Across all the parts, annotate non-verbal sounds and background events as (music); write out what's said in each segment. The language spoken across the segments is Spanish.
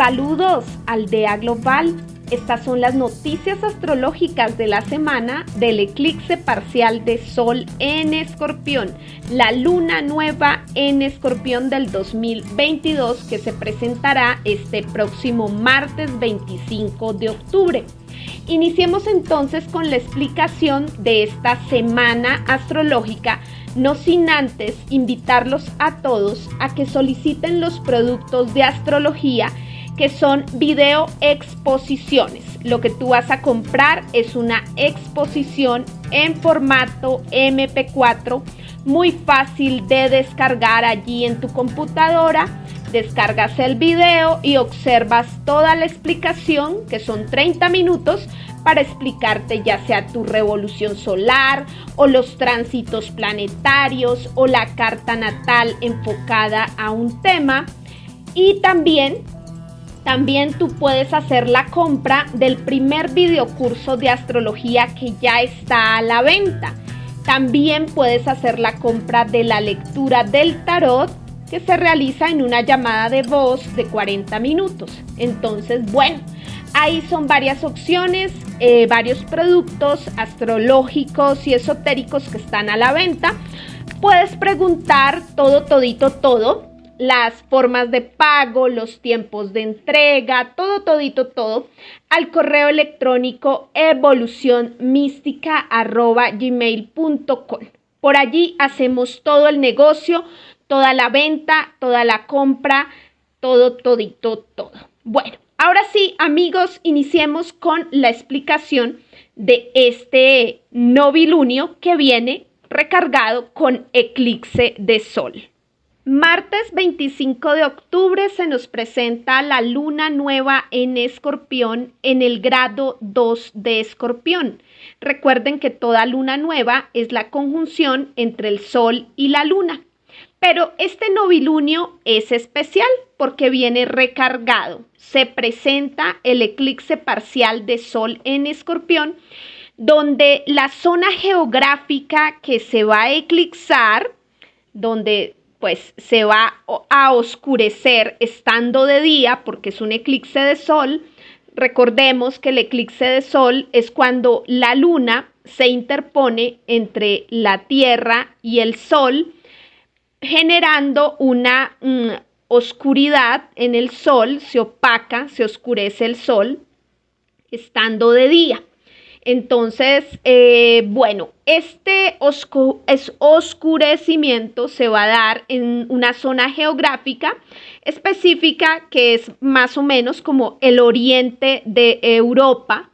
Saludos, Aldea Global. Estas son las noticias astrológicas de la semana del eclipse parcial de Sol en Escorpión, la luna nueva en Escorpión del 2022 que se presentará este próximo martes 25 de octubre. Iniciemos entonces con la explicación de esta semana astrológica, no sin antes invitarlos a todos a que soliciten los productos de astrología que son video exposiciones. Lo que tú vas a comprar es una exposición en formato MP4, muy fácil de descargar allí en tu computadora. Descargas el video y observas toda la explicación, que son 30 minutos, para explicarte ya sea tu revolución solar o los tránsitos planetarios o la carta natal enfocada a un tema. Y también también tú puedes hacer la compra del primer videocurso de astrología que ya está a la venta. También puedes hacer la compra de la lectura del tarot que se realiza en una llamada de voz de 40 minutos. Entonces, bueno, ahí son varias opciones, eh, varios productos astrológicos y esotéricos que están a la venta. Puedes preguntar todo, todito, todo las formas de pago, los tiempos de entrega, todo, todito, todo, al correo electrónico evolucionmística.gmail.com. Por allí hacemos todo el negocio, toda la venta, toda la compra, todo, todito, todo. Bueno, ahora sí, amigos, iniciemos con la explicación de este novilunio que viene recargado con eclipse de sol. Martes 25 de octubre se nos presenta la luna nueva en escorpión en el grado 2 de escorpión. Recuerden que toda luna nueva es la conjunción entre el sol y la luna. Pero este novilunio es especial porque viene recargado. Se presenta el eclipse parcial de sol en escorpión donde la zona geográfica que se va a eclipsar, donde pues se va a oscurecer estando de día porque es un eclipse de sol. Recordemos que el eclipse de sol es cuando la luna se interpone entre la Tierra y el Sol, generando una mm, oscuridad en el Sol, se opaca, se oscurece el Sol, estando de día. Entonces, eh, bueno, este oscurecimiento se va a dar en una zona geográfica específica que es más o menos como el oriente de Europa,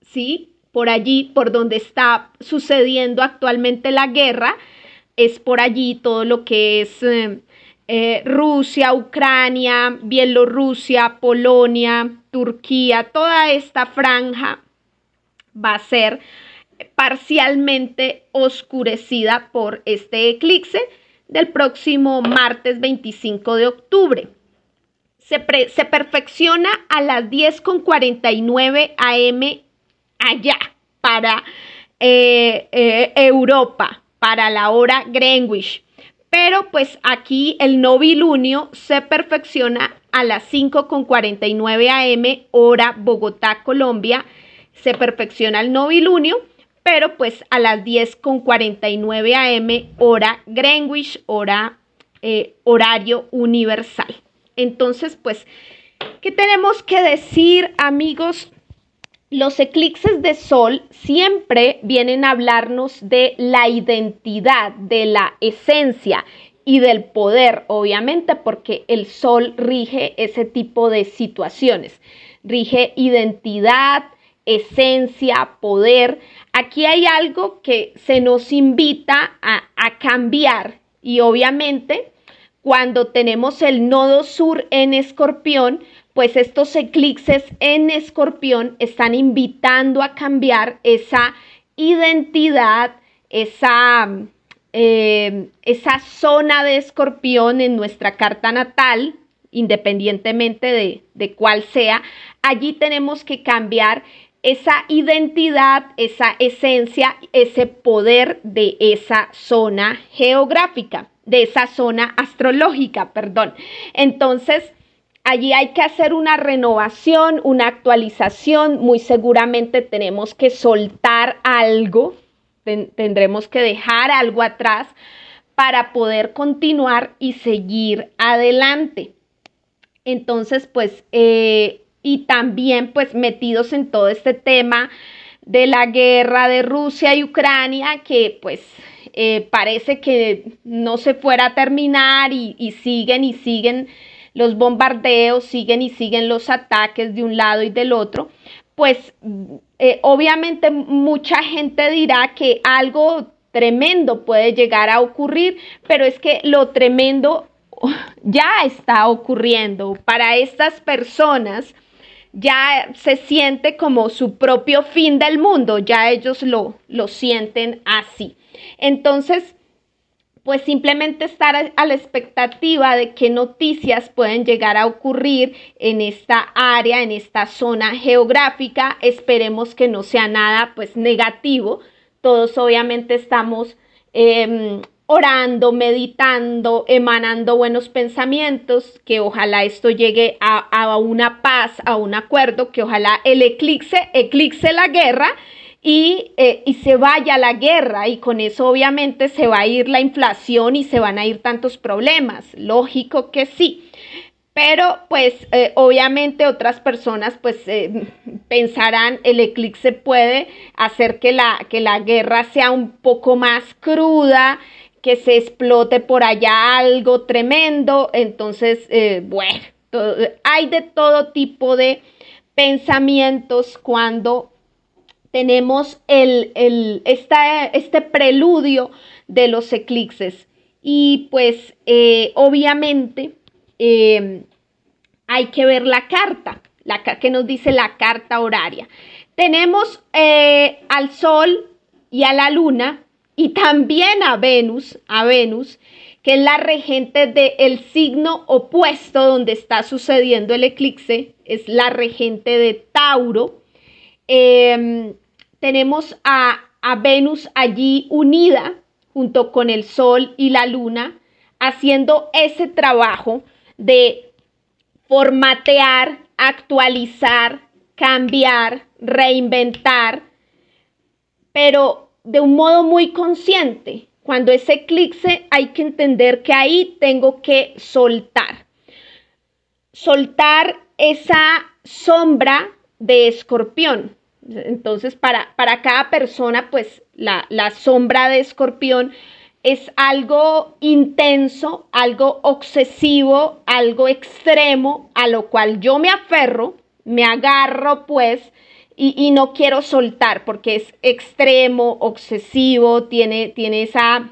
¿sí? Por allí, por donde está sucediendo actualmente la guerra, es por allí todo lo que es eh, eh, Rusia, Ucrania, Bielorrusia, Polonia, Turquía, toda esta franja va a ser parcialmente oscurecida por este eclipse del próximo martes 25 de octubre. Se, se perfecciona a las 10.49 am allá para eh, eh, Europa, para la hora Greenwich. Pero pues aquí el novilunio se perfecciona a las 5.49 am hora Bogotá, Colombia se perfecciona el novilunio, pero pues a las 10.49 am hora Greenwich, hora eh, horario universal. Entonces, pues, ¿qué tenemos que decir, amigos? Los eclipses de sol siempre vienen a hablarnos de la identidad, de la esencia y del poder, obviamente, porque el sol rige ese tipo de situaciones. Rige identidad, esencia, poder. Aquí hay algo que se nos invita a, cambiar y obviamente cuando tenemos el nodo sur en escorpión, pues estos eclipses en escorpión están invitando a cambiar esa identidad, esa, eh, esa zona de escorpión en nuestra carta natal, independientemente de, de cuál sea. Allí tenemos que cambiar esa identidad, esa esencia, ese poder de esa zona geográfica, de esa zona astrológica, perdón. Entonces, allí hay que hacer una renovación, una actualización, muy seguramente tenemos que soltar algo, tendremos que dejar algo atrás para poder continuar y seguir adelante. Entonces, pues, eh, y también pues metidos en todo este tema de la guerra de Rusia y Ucrania, que pues eh, parece que no se fuera a terminar y, siguen y siguen los bombardeos, siguen y siguen los ataques de un lado y del otro, pues eh, obviamente mucha gente dirá que algo tremendo puede llegar a ocurrir, pero es que lo tremendo (laughs) ya está ocurriendo. Para estas personas ya se siente como su propio fin del mundo, ya ellos lo, lo sienten así. Entonces, pues simplemente estar a la expectativa de qué noticias pueden llegar a ocurrir en esta área, en esta zona geográfica. Esperemos que no sea nada pues negativo. Todos obviamente estamos em, orando, meditando, emanando buenos pensamientos, que ojalá esto llegue a, una paz, a un acuerdo, que ojalá el eclipse eclipse la guerra y, eh, y, se vaya la guerra y con eso obviamente se va a ir la inflación y se van a ir tantos problemas. Lógico que sí. Pero pues eh, obviamente otras personas pues eh, pensarán el eclipse puede hacer que la, que la guerra sea un poco más cruda, que se explote por allá algo tremendo. Entonces, eh, bueno, hay de todo tipo de pensamientos cuando tenemos el, el, este preludio de los eclipses. Y pues eh, obviamente em, hay que ver la carta, la que nos dice la carta horaria. Tenemos eh, al Sol y a la Luna y también a Venus, a Venus, que es la regente del signo opuesto donde está sucediendo el eclipse, es la regente de Tauro. Em, tenemos a, a Venus allí unida junto con el Sol y la Luna, haciendo ese trabajo de formatear, actualizar, cambiar, reinventar, pero de un modo muy consciente. Cuando ese eclipse hay que entender que ahí tengo que soltar. Soltar esa sombra de escorpión. Entonces, para, para cada persona, pues la, la sombra de escorpión es algo intenso, algo obsesivo, algo extremo, a lo cual yo me aferro, me agarro pues y, no quiero soltar porque es extremo, obsesivo, tiene, tiene esa,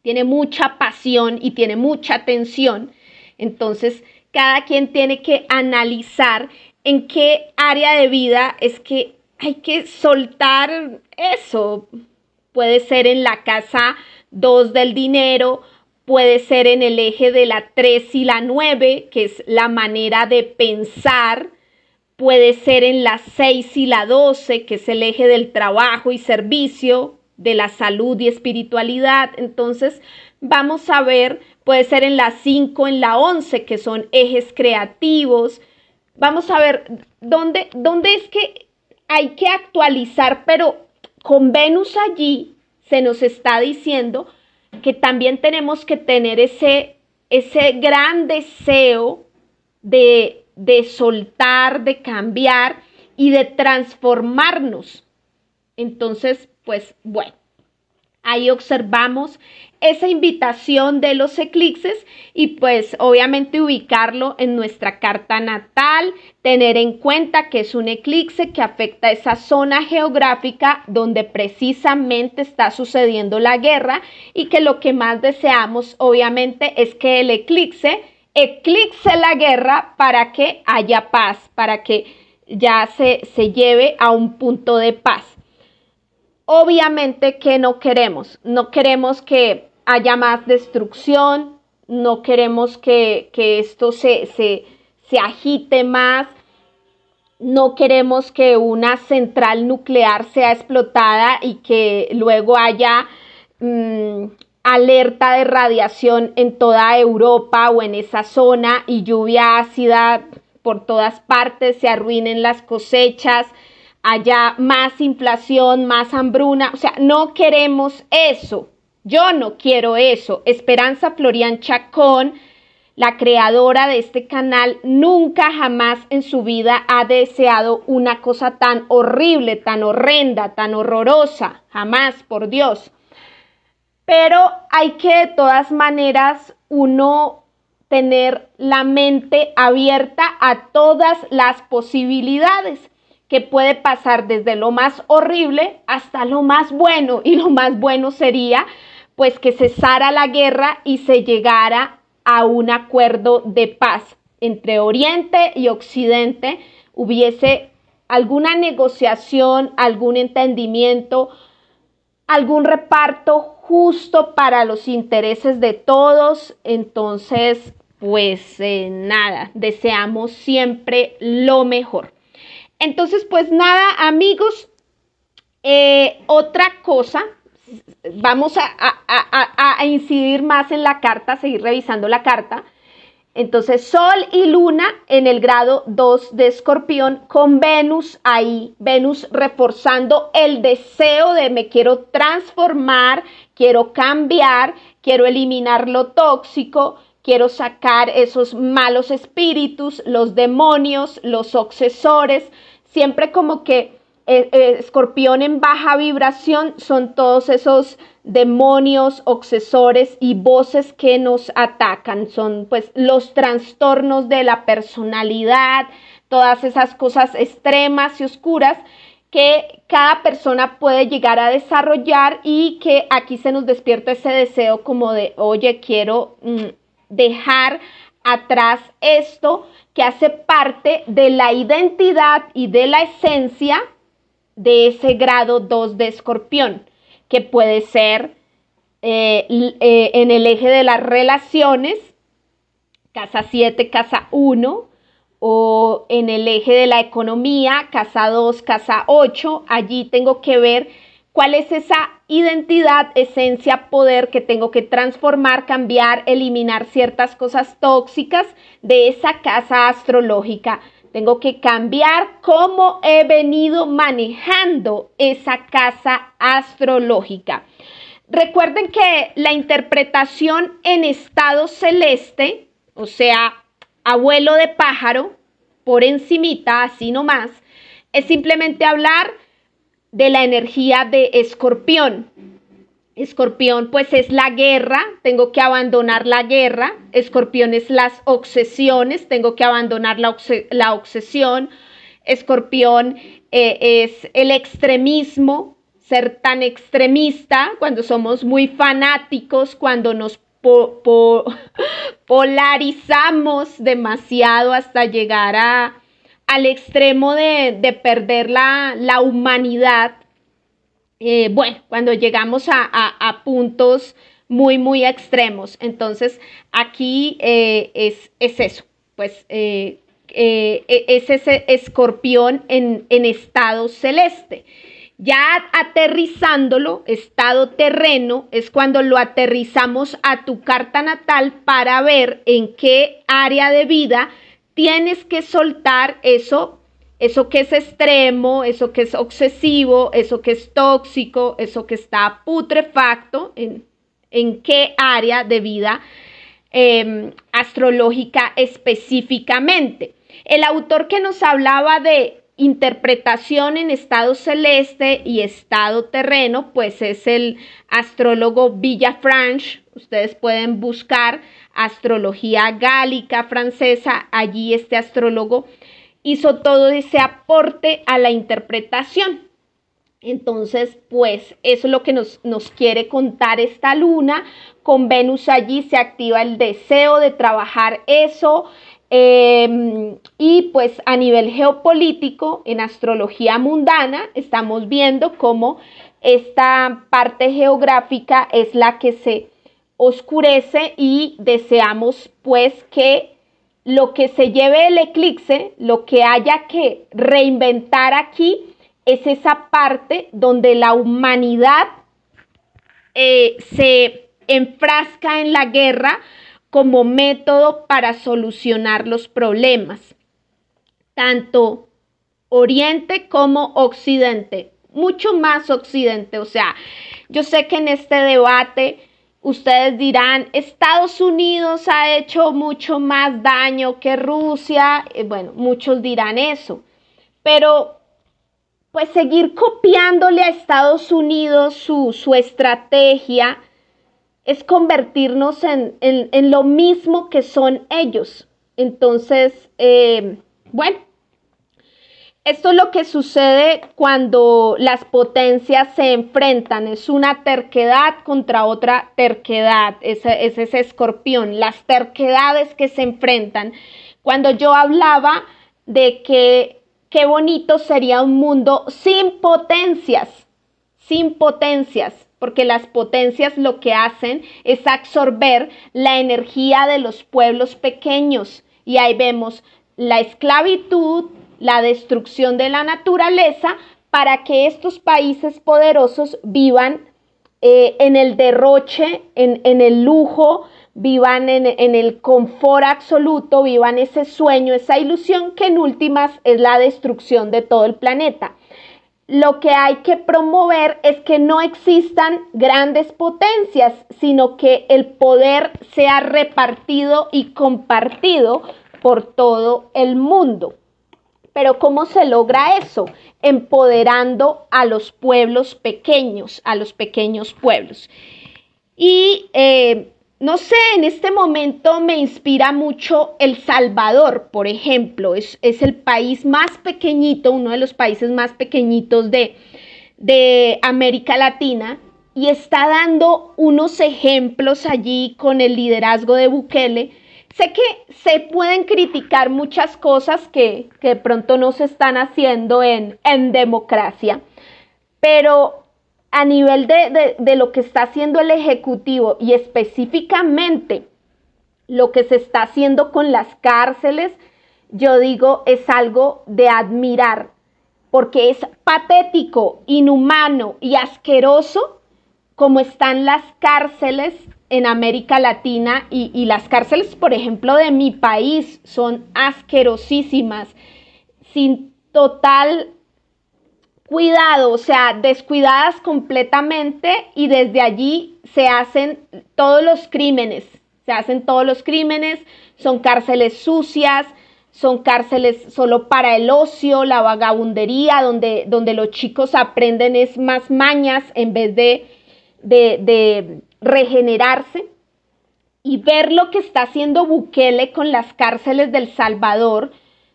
tiene mucha pasión y tiene mucha tensión. Entonces, cada quien tiene que analizar en qué área de vida es que hay que soltar eso. Puede ser en la casa 2 del dinero, puede ser en el eje de la 3 y la 9, que es la manera de pensar, puede ser en la 6 y la 12, que es el eje del trabajo y servicio, de la salud y espiritualidad. Entonces, vamos a ver, puede ser en la 5, en la 11, que son ejes creativos. Vamos a ver dónde, dónde es que hay que actualizar, pero con Venus allí se nos está diciendo que también tenemos que tener ese, ese gran deseo de de soltar, de cambiar y de transformarnos. Entonces, pues bueno, ahí observamos esa invitación de los eclipses y pues obviamente ubicarlo en nuestra carta natal, tener en cuenta que es un eclipse que afecta esa zona geográfica donde precisamente está sucediendo la guerra y que lo que más deseamos obviamente es que el eclipse eclipse la guerra para que haya paz, para que ya se, se lleve a un punto de paz. Obviamente que no queremos, no queremos que haya más destrucción, no queremos que, esto se, se, agite más, no queremos que una central nuclear sea explotada y que luego haya mm, alerta de radiación en toda Europa o en esa zona y lluvia ácida por todas partes, se arruinen las cosechas, haya más inflación, más hambruna. O sea, no queremos eso. Yo no quiero eso. Esperanza Florian Chacón, la creadora de este canal, nunca jamás en su vida ha deseado una cosa tan horrible, tan horrenda, tan horrorosa. Jamás, por Dios. Pero hay que de todas maneras uno tener la mente abierta a todas las posibilidades que puede pasar desde lo más horrible hasta lo más bueno. Y lo más bueno sería pues que cesara la guerra y se llegara a un acuerdo de paz entre Oriente y Occidente, hubiese alguna negociación, algún entendimiento, algún reparto justo para los intereses de todos. Entonces, pues eh, nada, deseamos siempre lo mejor. Entonces, pues nada, amigos, eh, otra cosa, vamos a, incidir más en la carta, seguir revisando la carta. Entonces, Sol y Luna en el grado 2 de Escorpión, con Venus ahí, Venus reforzando el deseo de me quiero transformar, quiero cambiar, quiero eliminar lo tóxico, quiero sacar esos malos espíritus, los demonios, los obsesores, siempre como que eh, eh, escorpión en baja vibración son todos esos demonios, obsesores y voces que nos atacan, son pues los trastornos de la personalidad, todas esas cosas extremas y oscuras que cada persona puede llegar a desarrollar y que aquí se nos despierta ese deseo como de, oye, quiero... Mm, dejar atrás esto que hace parte de la identidad y de la esencia de ese grado 2 de escorpión, que puede ser eh, eh, en el eje de las relaciones, casa 7, casa 1, o en el eje de la economía, casa 2, casa 8, allí tengo que ver cuál es esa identidad, esencia, poder que tengo que transformar, cambiar, eliminar ciertas cosas tóxicas de esa casa astrológica. Tengo que cambiar cómo he venido manejando esa casa astrológica. Recuerden que la interpretación en estado celeste, o sea, abuelo de pájaro, por encimita, así nomás, es simplemente hablar de la energía de escorpión. Escorpión pues es la guerra, tengo que abandonar la guerra. Escorpión es las obsesiones, tengo que abandonar la, obsesión. Escorpión eh, es el extremismo, ser tan extremista cuando somos muy fanáticos, cuando nos (laughs) polarizamos demasiado hasta llegar a, al extremo de, perder la, humanidad, eh, bueno, cuando llegamos a, puntos muy, muy extremos. Entonces, aquí eh, es, eso, pues eh, es ese escorpión en, en estado celeste. Ya aterrizándolo, estado terreno, es cuando lo aterrizamos a tu carta natal para ver en qué área de vida tienes que soltar eso, eso que es extremo, eso que es obsesivo, eso que es tóxico, eso que está putrefacto, en, en qué área de vida em, astrológica específicamente. El autor que nos hablaba de interpretación en estado celeste y estado terreno, pues es el astrólogo Villafranche. Ustedes pueden buscar astrología gálica francesa, allí este astrólogo hizo todo ese aporte a la interpretación. Entonces, pues eso es lo que nos, nos quiere contar esta luna. Con Venus allí se activa el deseo de trabajar eso. Em, y pues a nivel geopolítico, en astrología mundana, estamos viendo cómo esta parte geográfica es la que se oscurece y deseamos pues que lo que se lleve el eclipse, lo que haya que reinventar aquí, es esa parte donde la humanidad eh, se enfrasca en la guerra como método para solucionar los problemas, tanto Oriente como Occidente, mucho más Occidente. O sea, yo sé que en este debate ustedes dirán, Estados Unidos ha hecho mucho más daño que Rusia, eh, bueno, muchos dirán eso, pero pues seguir copiándole a Estados Unidos su, su estrategia es convertirnos en, lo mismo que son ellos. Entonces, eh, bueno, esto es lo que sucede cuando las potencias se enfrentan. Es una terquedad contra otra terquedad. Ese, es ese escorpión. Las terquedades que se enfrentan. Cuando yo hablaba de que qué bonito sería un mundo sin potencias. Sin potencias porque las potencias lo que hacen es absorber la energía de los pueblos pequeños. Y ahí vemos la esclavitud, la destrucción de la naturaleza, para que estos países poderosos vivan eh, en el derroche, en, el lujo, vivan en, en, el confort absoluto, vivan ese sueño, esa ilusión que en últimas es la destrucción de todo el planeta lo que hay que promover es que no existan grandes potencias, sino que el poder sea repartido y compartido por todo el mundo. Pero ¿cómo se logra eso? Empoderando a los pueblos pequeños, a los pequeños pueblos. Y eh, no sé, en este momento me inspira mucho El Salvador, por ejemplo. Es, el país más pequeñito, uno de los países más pequeñitos de, de América Latina y está dando unos ejemplos allí con el liderazgo de Bukele. Sé que se pueden criticar muchas cosas que, de pronto no se están haciendo en, en democracia, pero a nivel de, lo que está haciendo el Ejecutivo y específicamente lo que se está haciendo con las cárceles, yo digo, es algo de admirar, porque es patético, inhumano y asqueroso como están las cárceles en América Latina y, y las cárceles, por ejemplo, de mi país son asquerosísimas, sin total cuidado, o sea, descuidadas completamente y desde allí se hacen todos los crímenes, se hacen todos los crímenes, son cárceles sucias, son cárceles solo para el ocio, la vagabundería, donde, donde los chicos aprenden es más mañas en vez de, de, de regenerarse. Y ver lo que está haciendo Bukele con las cárceles del Salvador,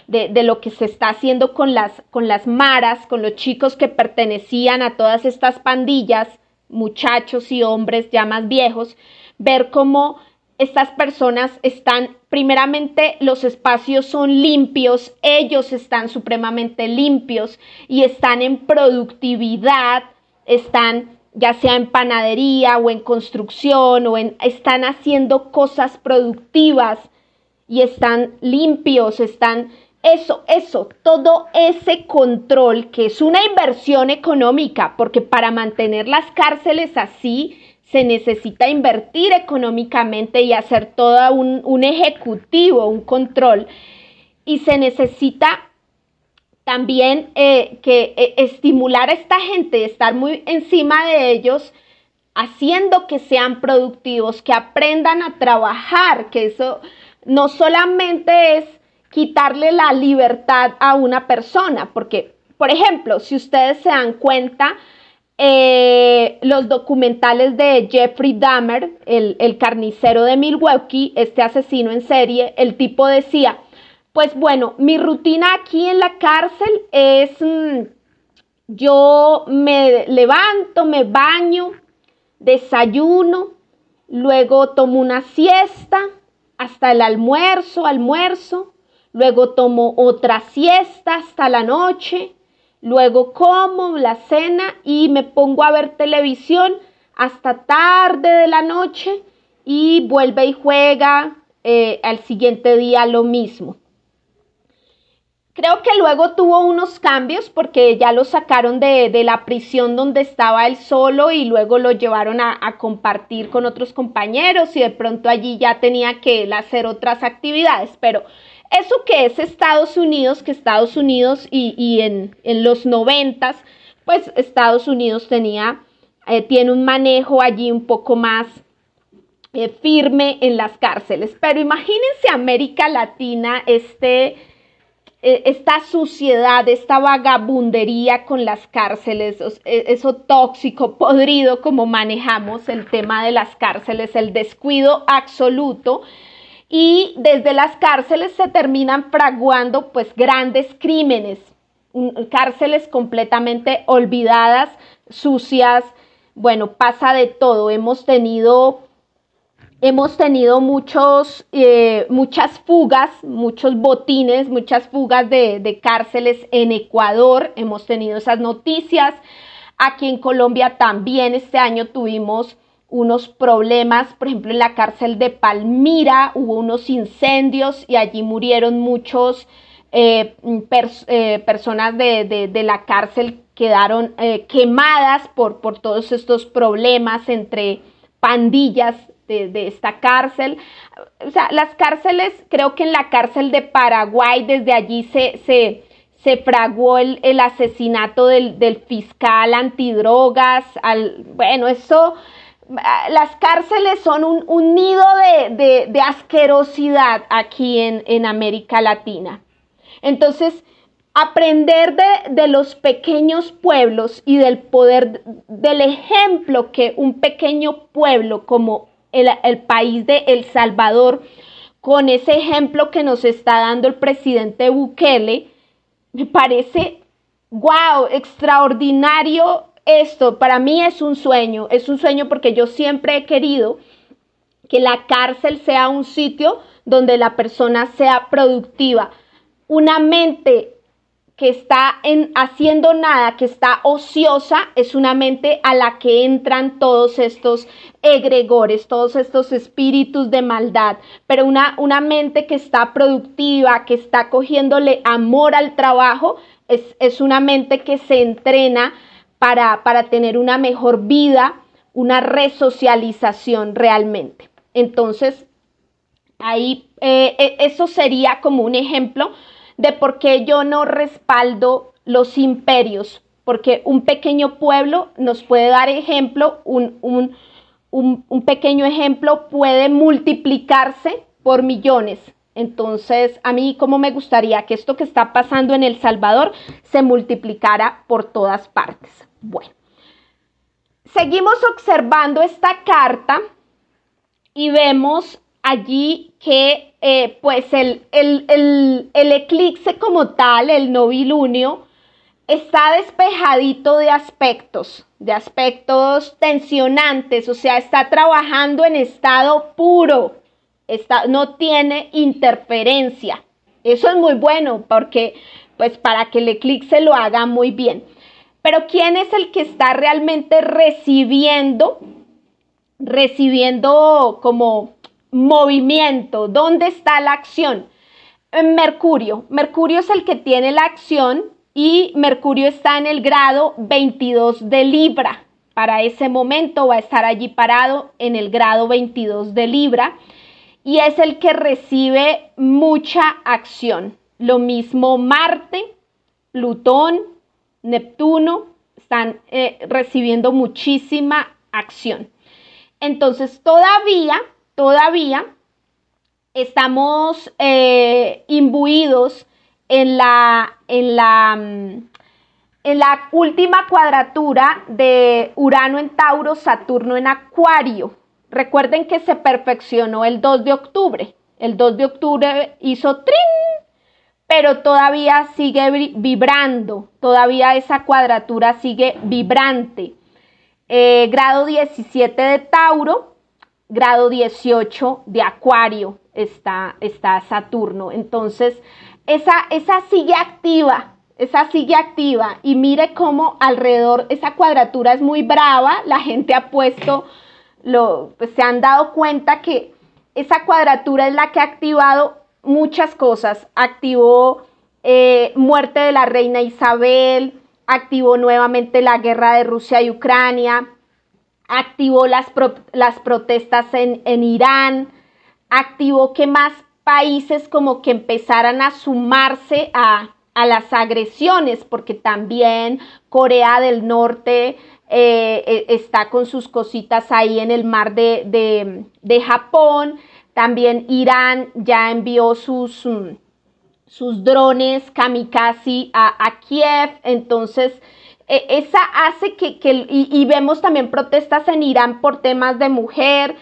de, lo que se está haciendo con las, con las maras, con los chicos que pertenecían a todas estas pandillas, muchachos y hombres ya más viejos, ver cómo estas personas están, primeramente los espacios son limpios, ellos están supremamente limpios y están en productividad, están ya sea en panadería o en construcción o en, están haciendo cosas productivas y están limpios, están eso, eso, todo ese control que es una inversión económica, porque para mantener las cárceles así se necesita invertir económicamente y hacer todo un, ejecutivo, un control, y se necesita también eh, que eh, estimular a esta gente, estar muy encima de ellos, haciendo que sean productivos, que aprendan a trabajar, que eso no solamente es quitarle la libertad a una persona, porque, por ejemplo, si ustedes se dan cuenta, eh, los documentales de Jeffrey Dahmer, el, carnicero de Milwaukee, este asesino en serie, el tipo decía, pues bueno, mi rutina aquí en la cárcel es, mm, yo me levanto, me baño, desayuno, luego tomo una siesta hasta el almuerzo, almuerzo, luego tomo otra siesta hasta la noche, luego como la cena y me pongo a ver televisión hasta tarde de la noche y vuelve y juega eh, al siguiente día lo mismo. Creo que luego tuvo unos cambios porque ya lo sacaron de, la prisión donde estaba él solo y luego lo llevaron a, compartir con otros compañeros y de pronto allí ya tenía que hacer otras actividades. Pero eso que es Estados Unidos, que Estados Unidos y, en, los noventas, pues Estados Unidos tenía, eh, tiene un manejo allí un poco más eh, firme en las cárceles. Pero imagínense América Latina, este esta suciedad, esta vagabundería con las cárceles, e, eso tóxico, podrido como manejamos el tema de las cárceles, el descuido absoluto. Y desde las cárceles se terminan fraguando pues grandes crímenes, cárceles completamente olvidadas, sucias, bueno, pasa de todo. Hemos tenido hemos tenido muchos, eh, muchas fugas, muchos botines, muchas fugas de, cárceles en Ecuador. Hemos tenido esas noticias. Aquí en Colombia también este año tuvimos unos problemas, por ejemplo, en la cárcel de Palmira hubo unos incendios y allí murieron muchos eh, eh, personas de, la cárcel, quedaron quemadas por todos estos problemas entre pandillas de, esta cárcel. O sea, las cárceles, creo que en la cárcel de Paraguay, desde allí se, se, se fraguó el, asesinato del, fiscal antidrogas. Al, bueno, eso, las cárceles son un, nido de, asquerosidad aquí en, en América Latina. Entonces, aprender de, de, los pequeños pueblos y del poder, del ejemplo que un pequeño pueblo como el, país de El Salvador, con ese ejemplo que nos está dando el presidente Bukele, me parece, wow, extraordinario esto. Para mí es un sueño, es un sueño porque yo siempre he querido que la cárcel sea un sitio donde la persona sea productiva. Una mente que está en, haciendo nada, que está ociosa, es una mente a la que entran todos estos egregores, todos estos espíritus de maldad, pero una, una mente que está productiva, que está cogiéndole amor al trabajo, es, es una mente que se entrena para, para tener una mejor vida, una resocialización realmente. Entonces, ahí eh, eh, eso sería como un ejemplo de por qué yo no respaldo los imperios, porque un pequeño pueblo nos puede dar ejemplo, un, un, pequeño ejemplo puede multiplicarse por millones. Entonces, a mí como me gustaría que esto que está pasando en El Salvador se multiplicara por todas partes. Bueno, seguimos observando esta carta y vemos allí que eh, pues el, el, eclipse como tal, el novilunio, está despejadito de aspectos, de aspectos tensionantes, o sea, está trabajando en estado puro, está, no tiene interferencia. Eso es muy bueno porque, pues, para que el eclipse lo haga muy bien. Pero ¿quién es el que está realmente recibiendo, recibiendo como movimiento, ¿dónde está la acción? Mercurio. Mercurio es el que tiene la acción y Mercurio está en el grado 22 de Libra. Para ese momento va a estar allí parado en el grado 22 de Libra y es el que recibe mucha acción. Lo mismo Marte, Plutón, Neptuno están eh, recibiendo muchísima acción. Entonces todavía todavía estamos eh, imbuidos en la, en, la, mm, en la última cuadratura de Urano en Tauro, Saturno en Acuario. Recuerden que se perfeccionó el 2 de octubre. El 2 de octubre hizo trin, pero todavía sigue vibrando, todavía esa cuadratura sigue vibrante. Eh, grado 17 de Tauro, grado 18 de Acuario está, está Saturno. Entonces, esa, esa sigue activa, esa sigue activa. Y mire cómo alrededor, esa cuadratura es muy brava. La gente ha puesto, lo, pues se han dado cuenta que esa cuadratura es la que ha activado muchas cosas. Activó eh, muerte de la reina Isabel, activó nuevamente la guerra de Rusia y Ucrania, activó las, las protestas en, en Irán, activó que más países como que empezaran a sumarse a, a las agresiones, porque también Corea del Norte eh, e, está con sus cositas ahí en el mar de, de, Japón, también Irán ya envió sus, mm, sus drones kamikaze a, a Kiev, entonces e, esa hace que, que y, vemos también protestas en Irán por temas de mujer.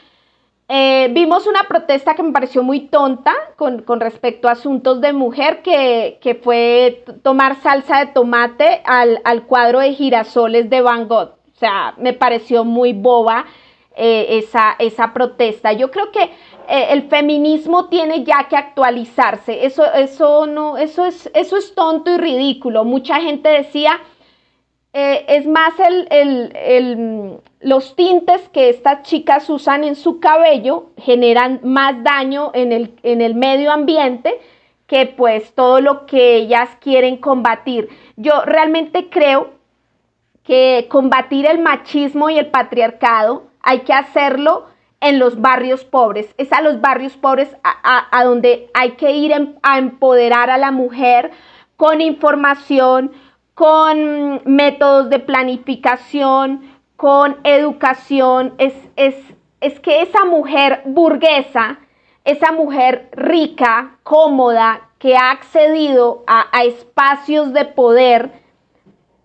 Eh, vimos una protesta que me pareció muy tonta con, respecto a asuntos de mujer, que, fue tomar salsa de tomate al, cuadro de girasoles de Van Gogh. O sea, me pareció muy boba eh, esa, esa protesta. Yo creo que eh, el feminismo tiene ya que actualizarse. Eso, eso, no, eso, es, eso es tonto y ridículo. Mucha gente decía eh, es más el, los tintes que estas chicas usan en su cabello generan más daño en el, en el medio ambiente que pues todo lo que ellas quieren combatir. Yo realmente creo que combatir el machismo y el patriarcado hay que hacerlo en los barrios pobres. Es a los barrios pobres a, donde hay que ir a empoderar a la mujer con información, con métodos de planificación, con educación. Es, es, es que esa mujer burguesa, esa mujer rica, cómoda, que ha accedido a, espacios de poder,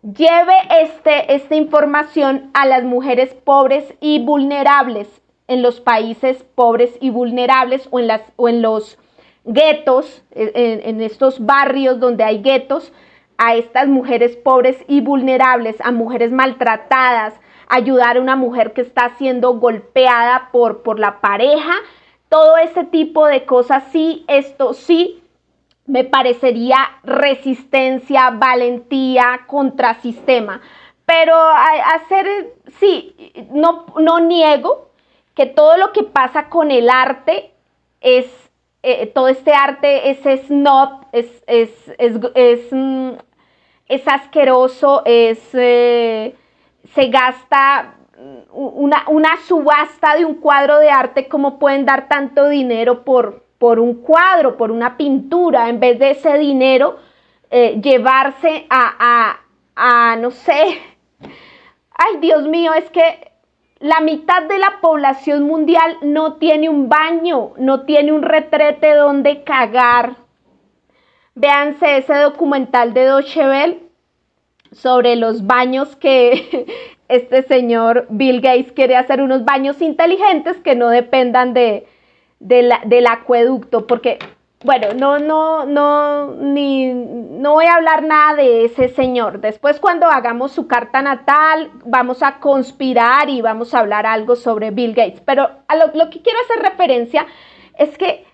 lleve este, esta información a las mujeres pobres y vulnerables en los países pobres y vulnerables o en, las, o en los guetos, en, en estos barrios donde hay guetos, a estas mujeres pobres y vulnerables, a mujeres maltratadas, ayudar a una mujer que está siendo golpeada por, por la pareja, todo ese tipo de cosas, sí, esto sí me parecería resistencia, valentía, contrasistema. Pero hacer, sí, no, no niego que todo lo que pasa con el arte es eh, todo este arte es snob, es, es, es, mm, asqueroso, es, eh, se gasta una, una, subasta de un cuadro de arte, como pueden dar tanto dinero por, por un cuadro, por una pintura, en vez de ese dinero eh, llevarse a, a, a, no sé, ay Dios mío, es que la mitad de la población mundial no tiene un baño, no tiene un retrete donde cagar. Véanse ese documental de Dochevel sobre los baños que (laughs) este señor Bill Gates quiere hacer, unos baños inteligentes que no dependan de, del acueducto, porque bueno, no, no, no, ni, no voy a hablar nada de ese señor. Después cuando hagamos su carta natal, vamos a conspirar y vamos a hablar algo sobre Bill Gates. Pero a lo que quiero hacer referencia es que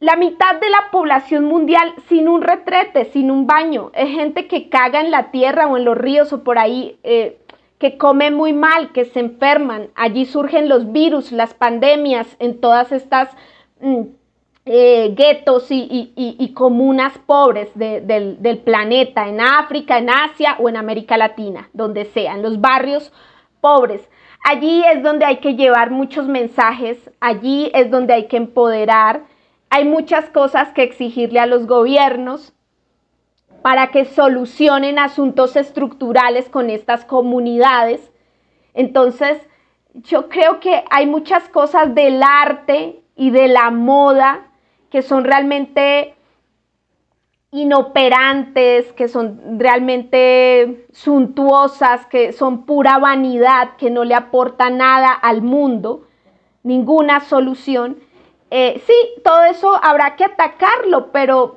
la mitad de la población mundial sin un retrete, sin un baño, es gente que caga en la tierra o en los ríos o por ahí, eh, que come muy mal, que se enferman. Allí surgen los virus, las pandemias, en todas estas... Mm, eh, guetos y, comunas pobres del, del, planeta, en África, en Asia o en América Latina, donde sean, los barrios pobres. Allí es donde hay que llevar muchos mensajes, allí es donde hay que empoderar. Hay muchas cosas que exigirle a los gobiernos para que solucionen asuntos estructurales con estas comunidades. Entonces, yo creo que hay muchas cosas del arte y de la moda que son realmente inoperantes, que son realmente suntuosas, que son pura vanidad, que no le aporta nada al mundo, ninguna solución. Eh, sí, todo eso habrá que atacarlo, pero,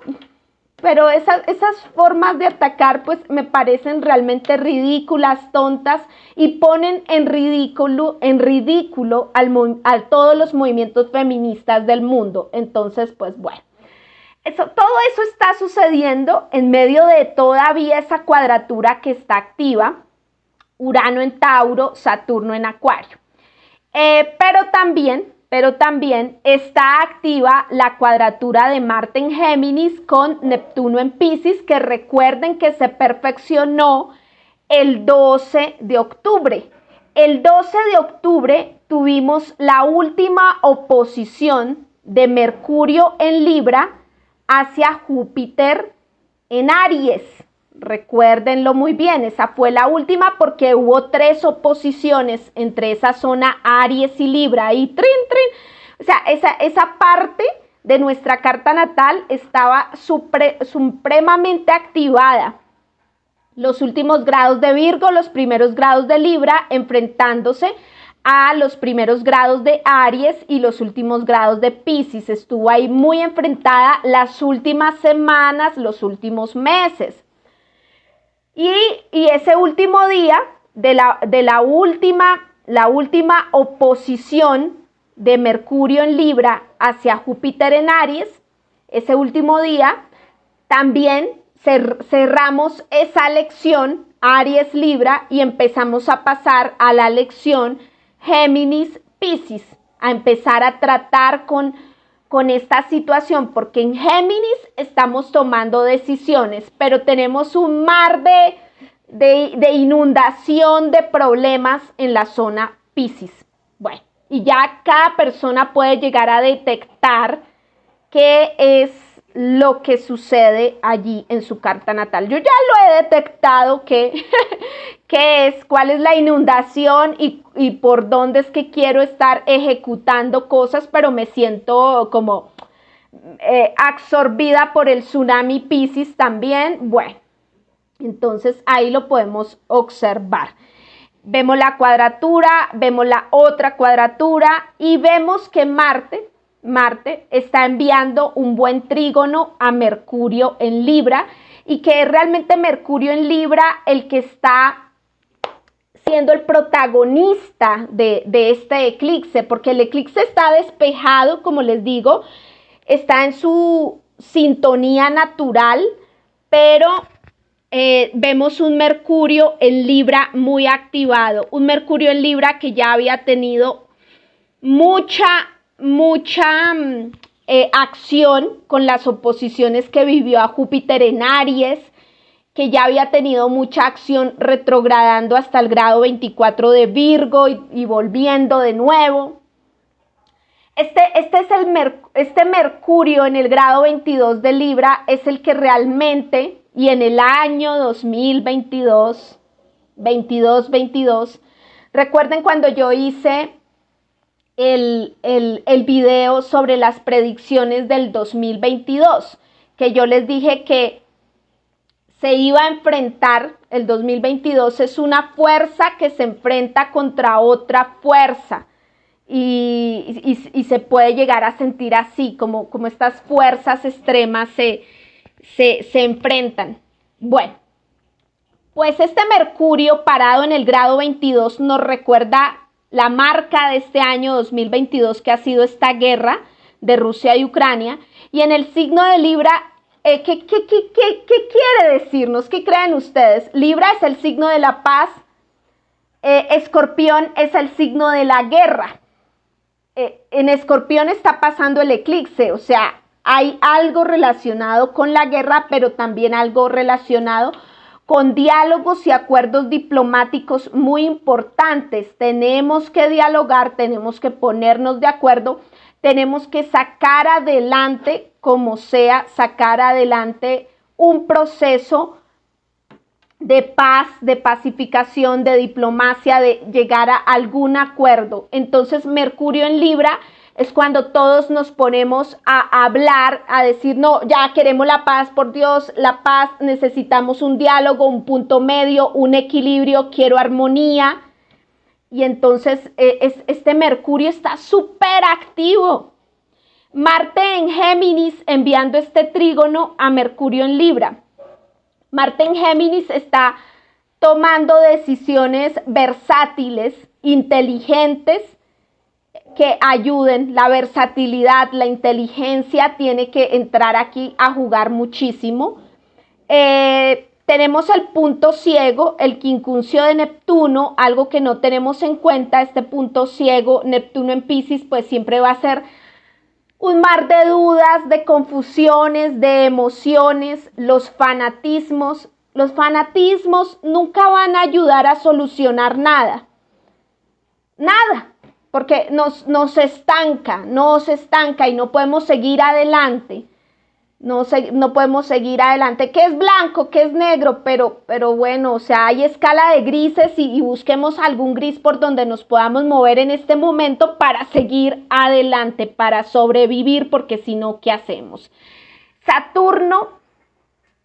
pero esas, formas de atacar pues me parecen realmente ridículas, tontas y ponen en ridículo, en ridículo al, a todos los movimientos feministas del mundo. Entonces, pues bueno. Eso, todo eso está sucediendo en medio de todavía esa cuadratura que está activa, Urano en Tauro, Saturno en Acuario. Eh, pero también pero también está activa la cuadratura de Marte en Géminis con Neptuno en Pisces, que recuerden que se perfeccionó el 12 de octubre. El 12 de octubre tuvimos la última oposición de Mercurio en Libra hacia Júpiter en Aries. Recuérdenlo muy bien, esa fue la última porque hubo tres oposiciones entre esa zona Aries y Libra y trin, trin. O sea, esa, esa parte de nuestra carta natal estaba supremamente activada. Los últimos grados de Virgo, los primeros grados de Libra, enfrentándose a los primeros grados de Aries y los últimos grados de Pisces. Estuvo ahí muy enfrentada las últimas semanas, los últimos meses. Y, ese último día de la, de la, última, la última oposición de Mercurio en Libra hacia Júpiter en Aries, ese último día, también cerramos esa lección Aries Libra y empezamos a pasar a la lección Géminis, Pisces, a empezar a tratar con, con esta situación, porque en Géminis estamos tomando decisiones, pero tenemos un mar de, de, inundación de problemas en la zona Pisces. Bueno, y ya cada persona puede llegar a detectar qué es lo que sucede allí en su carta natal. Yo ya lo he detectado que, (laughs) es, cuál es la inundación y, por dónde es que quiero estar ejecutando cosas, pero me siento como eh, absorbida por el tsunami Pisces también. Bueno, entonces ahí lo podemos observar. Vemos la cuadratura, vemos la otra cuadratura y vemos que Marte, Marte está enviando un buen trígono a Mercurio en Libra y que es realmente Mercurio en Libra el que está siendo el protagonista de, este eclipse, porque el eclipse está despejado, como les digo, está en su sintonía natural, pero eh, vemos un Mercurio en Libra muy activado, un Mercurio en Libra que ya había tenido mucha mucha mm, eh, acción con las oposiciones que vivió a Júpiter en Aries, que ya había tenido mucha acción retrogradando hasta el grado 24 de Virgo y, volviendo de nuevo. Este, este, es el este Mercurio en el grado 22 de Libra es el que realmente, y en el año 2022, 22, 22, recuerden cuando yo hice el, el, video sobre las predicciones del 2022, que yo les dije que se iba a enfrentar, el 2022 es una fuerza que se enfrenta contra otra fuerza. Y, y, se puede llegar a sentir así, como, como estas fuerzas extremas se, se, se enfrentan. Bueno, pues este Mercurio parado en el grado 22 nos recuerda la marca de este año 2022 que ha sido esta guerra de Rusia y Ucrania. Y en el signo de Libra, eh, ¿qué, quiere decirnos? ¿Qué creen ustedes? Libra es el signo de la paz, eh, Escorpión es el signo de la guerra. Eh, en Escorpión está pasando el eclipse, o sea, hay algo relacionado con la guerra, pero también algo relacionado con diálogos y acuerdos diplomáticos muy importantes. Tenemos que dialogar, tenemos que ponernos de acuerdo, tenemos que sacar adelante, como sea, sacar adelante un proceso de paz, de pacificación, de diplomacia, de llegar a algún acuerdo. Entonces, Mercurio en Libra es cuando todos nos ponemos a hablar, a decir, no, ya queremos la paz, por Dios, la paz, necesitamos un diálogo, un punto medio, un equilibrio, quiero armonía. Y entonces es, este Mercurio está súper activo. Marte en Géminis enviando este trígono a Mercurio en Libra. Marte en Géminis está tomando decisiones versátiles, inteligentes, que ayuden, la versatilidad, la inteligencia tiene que entrar aquí a jugar muchísimo. Eh, Tenemos el punto ciego, el quincuncio de Neptuno, algo que no tenemos en cuenta, este punto ciego, Neptuno en Pisces, pues siempre va a ser un mar de dudas, de confusiones, de emociones, los fanatismos. Los fanatismos nunca van a ayudar a solucionar nada. Nada, porque nos, nos estanca, nos estanca y no podemos seguir adelante no, no podemos seguir adelante. ¿Qué es blanco? ¿Qué es negro? Pero, pero bueno, o sea, hay escala de grises y, busquemos algún gris por donde nos podamos mover en este momento para seguir adelante, para sobrevivir, porque si no, ¿qué hacemos? Saturno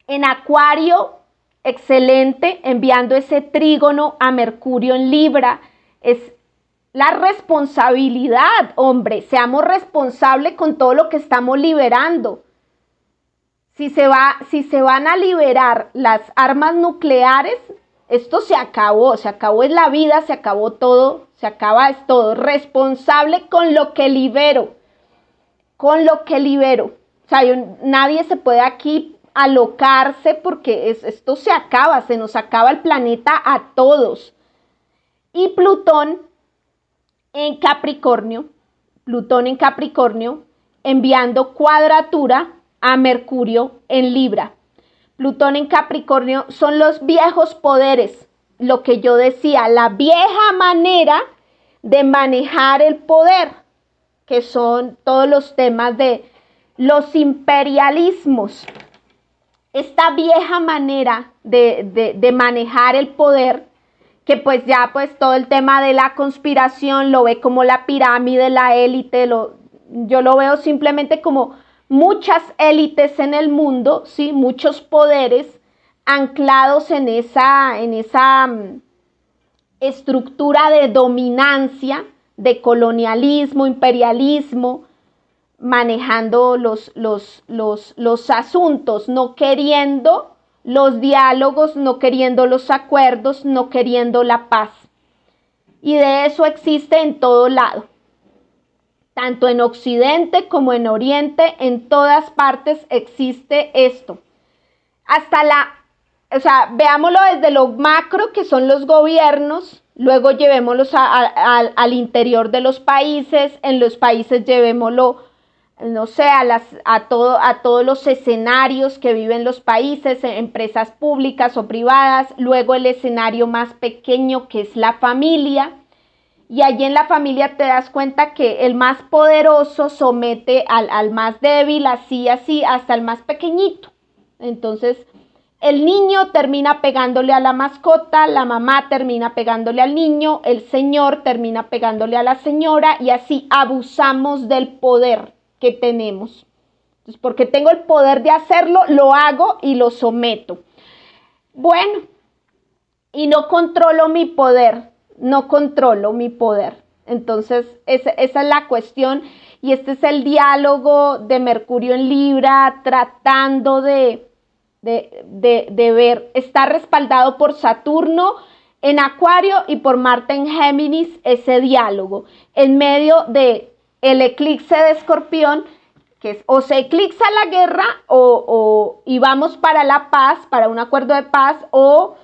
en Acuario, excelente, enviando ese trígono a Mercurio en Libra. Es la responsabilidad, hombre, seamos responsables con todo lo que estamos liberando si se, va, si se van a liberar las armas nucleares, esto se acabó, se acabó en la vida, se acabó todo, se acaba es todo. Responsable con lo que libero, con lo que libero. O sea, nadie se puede aquí alocarse porque esto se acaba, se nos acaba el planeta a todos. Y Plutón en Capricornio, Plutón en Capricornio, enviando cuadratura a Mercurio en Libra. Plutón en Capricornio son los viejos poderes, lo que yo decía, la vieja manera de manejar el poder, que son todos los temas de los imperialismos. Esta vieja manera de, de manejar el poder, que pues ya pues todo el tema de la conspiración lo ve como la pirámide, la élite, lo, yo lo veo simplemente como muchas élites en el mundo, ¿sí? muchos poderes anclados en esa, en esa mm, estructura de dominancia, de colonialismo, imperialismo, manejando los, los, los, los asuntos, no queriendo los diálogos, no queriendo los acuerdos, no queriendo la paz. Y de eso existe en todo lado tanto en Occidente como en Oriente, en todas partes existe esto. Hasta la, o sea, veámoslo desde lo macro que son los gobiernos, luego llevémoslo al interior de los países, en los países llevémoslo, no sé, a, las, a, todo, a todos los escenarios que viven los países, empresas públicas o privadas, luego el escenario más pequeño que es la familia, y allí en la familia te das cuenta que el más poderoso somete al, más débil, así, así, hasta el más pequeñito. Entonces, el niño termina pegándole a la mascota, la mamá termina pegándole al niño, el señor termina pegándole a la señora y así abusamos del poder que tenemos. Entonces, porque tengo el poder de hacerlo, lo hago y lo someto. Bueno, y no controlo mi poder no controlo mi poder. Entonces, esa, es la cuestión y este es el diálogo de Mercurio en Libra tratando de, de, de, ver, está respaldado por Saturno en Acuario y por Marte en Géminis, ese diálogo, en medio de el eclipse de Escorpión, que es o se eclipsa la guerra o, o y vamos para la paz, para un acuerdo de paz, o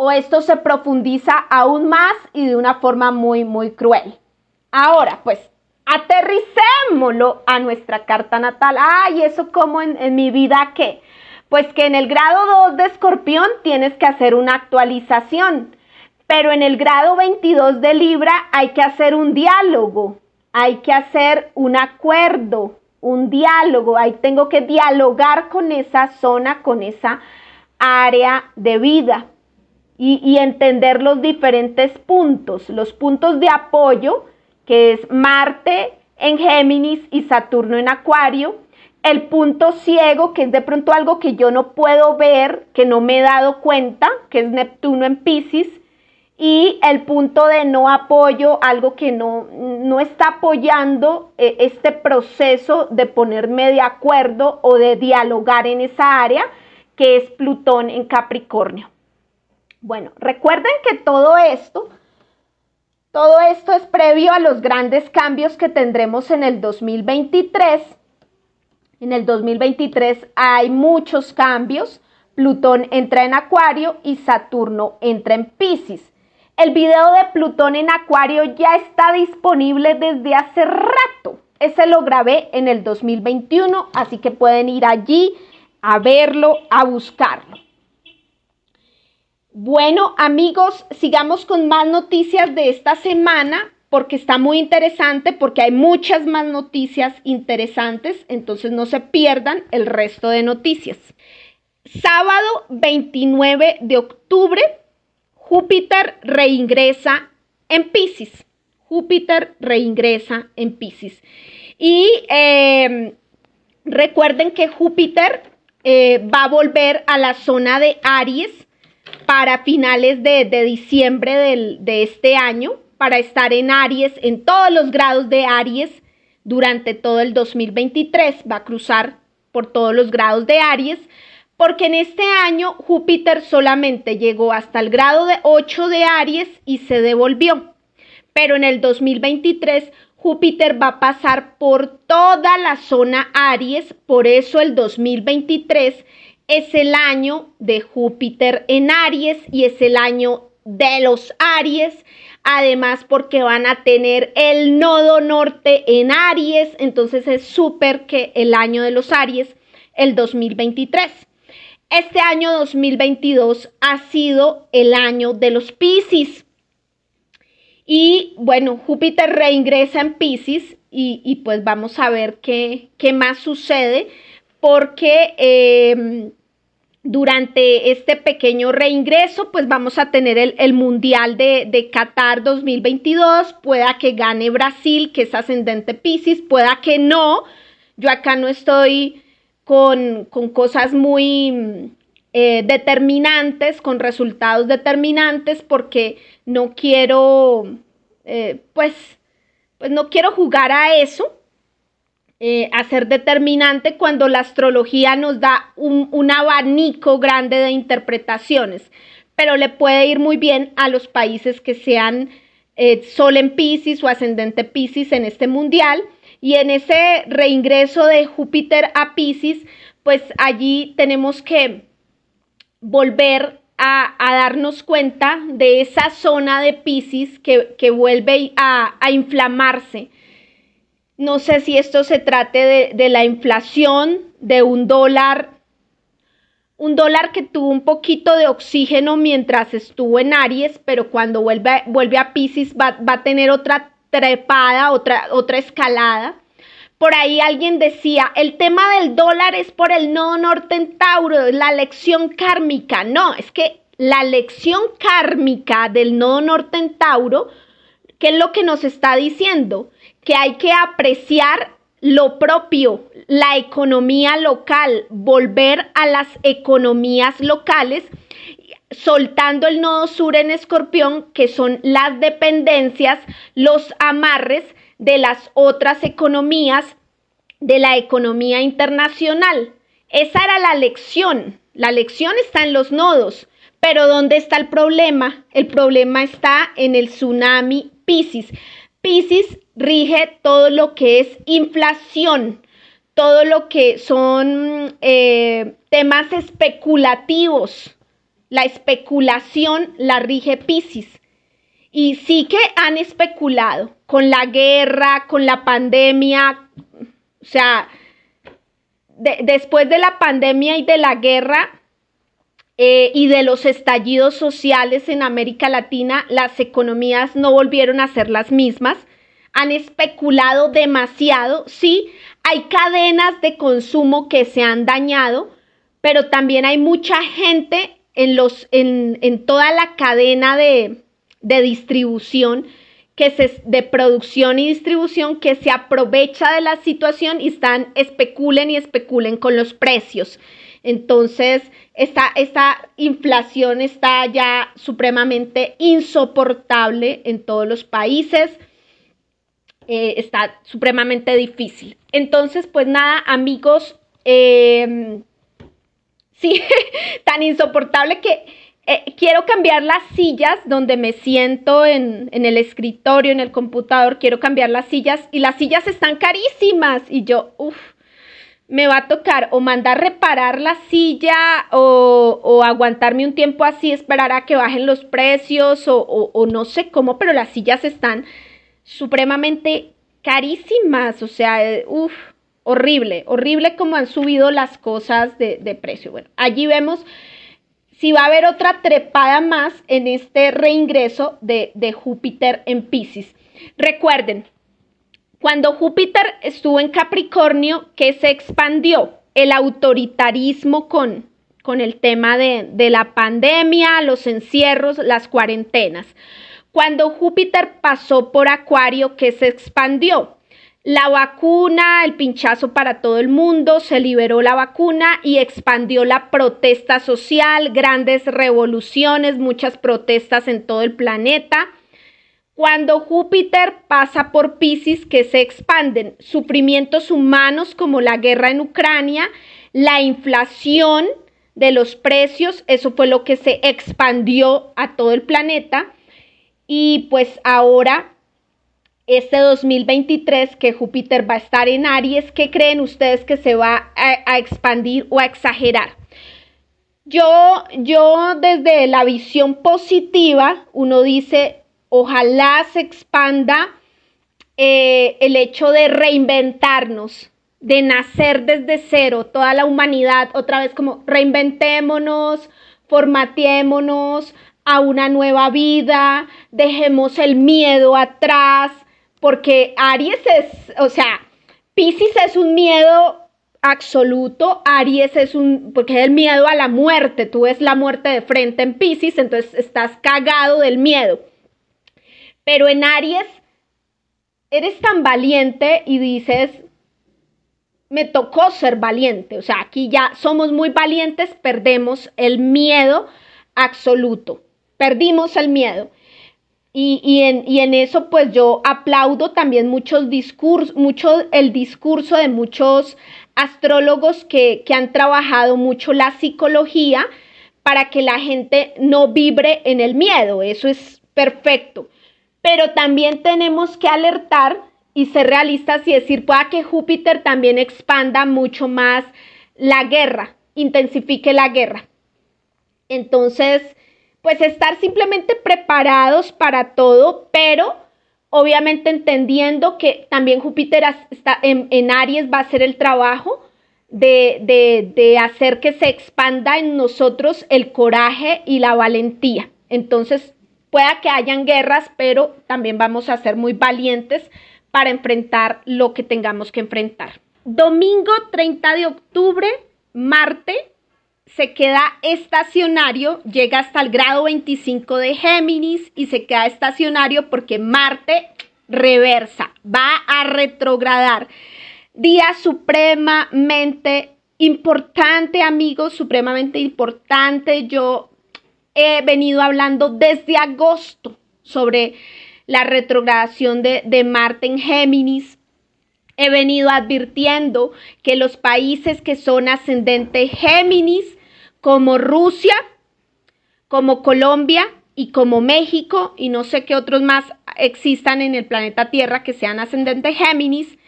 o esto se profundiza aún más y de una forma muy, muy cruel. Ahora, pues, aterricémoslo a nuestra carta natal. Ay, ¿eso como en, en mi vida qué? Pues que en el grado 2 de escorpión tienes que hacer una actualización, pero en el grado 22 de Libra hay que hacer un diálogo, hay que hacer un acuerdo, un diálogo, ahí tengo que dialogar con esa zona, con esa área de vida y, entender los diferentes puntos, los puntos de apoyo, que es Marte en Géminis y Saturno en Acuario, el punto ciego, que es de pronto algo que yo no puedo ver, que no me he dado cuenta, que es Neptuno en Pisces, y el punto de no apoyo, algo que no, no está apoyando eh, este proceso de ponerme de acuerdo o de dialogar en esa área, que es Plutón en Capricornio. Bueno, recuerden que todo esto, todo esto es previo a los grandes cambios que tendremos en el 2023. En el 2023 hay muchos cambios Plutón entra en Acuario y Saturno entra en Pisces. El video de Plutón en Acuario ya está disponible desde hace rato. Ese lo grabé en el 2021, así que pueden ir allí a verlo, a buscarlo. Bueno, amigos, sigamos con más noticias de esta semana porque está muy interesante, porque hay muchas más noticias interesantes, entonces no se pierdan el resto de noticias. Sábado 29 de octubre, Júpiter reingresa en Pisces. Júpiter reingresa en Pisces. Y em, recuerden que Júpiter eh, va a volver a la zona de Aries para finales de, diciembre de este año, para estar en Aries, en todos los grados de Aries durante todo el 2023. Va a cruzar por todos los grados de Aries porque en este año Júpiter solamente llegó hasta el grado de 8 de Aries y se devolvió. Pero en el 2023 Júpiter va a pasar por toda la zona Aries, por eso el 2023 es el año de Júpiter en Aries y es el año de los Aries, además porque van a tener el nodo norte en Aries, entonces es súper que el año de los Aries, el 2023. Este año 2022 ha sido el año de los Pisces. Y bueno, Júpiter reingresa en Pisces y, pues vamos a ver qué, qué más sucede porque em, durante este pequeño reingreso pues vamos a tener el, Mundial de, de, Qatar 2022, pueda que gane Brasil, que es ascendente Pisces, pueda que no, yo acá no estoy con, cosas muy eh, determinantes, con resultados determinantes, porque no quiero, eh, pues, pues no quiero jugar a eso, eh, a ser determinante cuando la astrología nos da un, un, abanico grande de interpretaciones, pero le puede ir muy bien a los países que sean Sol en Pisces o ascendente Pisces en este mundial y en ese reingreso de Júpiter a Pisces, pues allí tenemos que volver a, darnos cuenta de esa zona de Pisces que, vuelve a, inflamarse. No sé si esto se trate de, de la inflación, de un dólar un dólar que tuvo un poquito de oxígeno mientras estuvo en Aries, pero cuando vuelve, vuelve a Pisces va, va, a tener otra trepada, otra, otra escalada. Por ahí alguien decía, el tema del dólar es por el nodo norte en Tauro, la lección kármica. No, es que la lección kármica del nodo norte en Tauro, ¿qué es lo que nos está diciendo? Que hay que apreciar lo propio, la economía local, volver a las economías locales soltando el nodo sur en escorpión, que son las dependencias, los amarres de las otras economías, de la economía internacional. Esa era la lección. La lección está en los nodos. Pero ¿dónde está el problema? El problema está en el tsunami Pisces. Pisces rige todo lo que es inflación, todo lo que son eh, temas especulativos, la especulación la rige Pisces. Y sí que han especulado con la guerra, con la pandemia. O sea, después de la pandemia y de la guerra eh, y de los estallidos sociales en América Latina, las economías no volvieron a ser las mismas. Han especulado demasiado. Sí, hay cadenas de consumo que se han dañado, pero también hay mucha gente en, los, en, toda la cadena de, distribución que se, de producción y distribución que se aprovecha de la situación y están, especulen y especulen con los precios. Entonces, esta, esta inflación está ya supremamente insoportable en todos los países. Eh, está supremamente difícil. Entonces, pues nada, amigos, eh, Sí, (laughs) tan insoportable que eh, quiero cambiar las sillas donde me siento en, el escritorio, en el computador, quiero cambiar las sillas y las sillas están carísimas y yo, uff, me va a tocar o mandar reparar la silla o, aguantarme un tiempo así, esperar a que bajen los precios o, o, no sé cómo, pero las sillas están supremamente carísimas, o sea, eh, uff, horrible, horrible como han subido las cosas de, precio. Bueno, allí vemos si va a haber otra trepada más en este reingreso de, de Júpiter en Pisces. Recuerden, cuando Júpiter estuvo en Capricornio, ¿qué se expandió? El autoritarismo con, con el tema de, de la pandemia, los encierros, las cuarentenas. Cuando Júpiter pasó por Acuario, ¿qué se expandió? La vacuna, el pinchazo para todo el mundo, se liberó la vacuna y expandió la protesta social, grandes revoluciones, muchas protestas en todo el planeta. Cuando Júpiter pasa por Pisces, que se expanden sufrimientos humanos como la guerra en Ucrania, la inflación de los precios, eso fue lo que se expandió a todo el planeta. Y pues ahora, este 2023, que Júpiter va a estar en Aries, ¿qué creen ustedes que se va a, expandir o a exagerar? Yo, yo desde la visión positiva, uno dice, ojalá se expanda eh, el hecho de reinventarnos, de nacer desde cero, toda la humanidad, otra vez como reinventémonos, formateémonos a una nueva vida, dejemos el miedo atrás, porque Aries es, o sea, Pisces es un miedo absoluto, Aries es un, porque es el miedo a la muerte, tú ves la muerte de frente en Pisces, entonces estás cagado del miedo. Pero en Aries eres tan valiente y dices, me tocó ser valiente. O sea, aquí ya somos muy valientes, perdemos el miedo absoluto. Perdimos el miedo. Y, en, eso pues yo aplaudo también muchos discursos, mucho el discurso de muchos astrólogos que, que han trabajado mucho la psicología para que la gente no vibre en el miedo. Eso es perfecto pero también tenemos que alertar y ser realistas y decir, pueda que Júpiter también expanda mucho más la guerra, intensifique la guerra. Entonces, pues estar simplemente preparados para todo, pero obviamente entendiendo que también Júpiter está en, Aries va a hacer el trabajo de, de, de hacer que se expanda en nosotros el coraje y la valentía. Entonces, Pueda que hayan guerras, pero también vamos a ser muy valientes para enfrentar lo que tengamos que enfrentar. Domingo 30 de octubre, Marte se queda estacionario, llega hasta el grado 25 de Géminis y se queda estacionario porque Marte reversa, va a retrogradar. Día supremamente importante, amigos, supremamente importante. Yo he venido hablando desde agosto sobre la retrogradación de, de Marte en Géminis. He venido advirtiendo que los países que son ascendente Géminis, como Rusia, como Colombia y como México, y no sé qué otros más existan en el planeta Tierra que sean ascendente Géminis,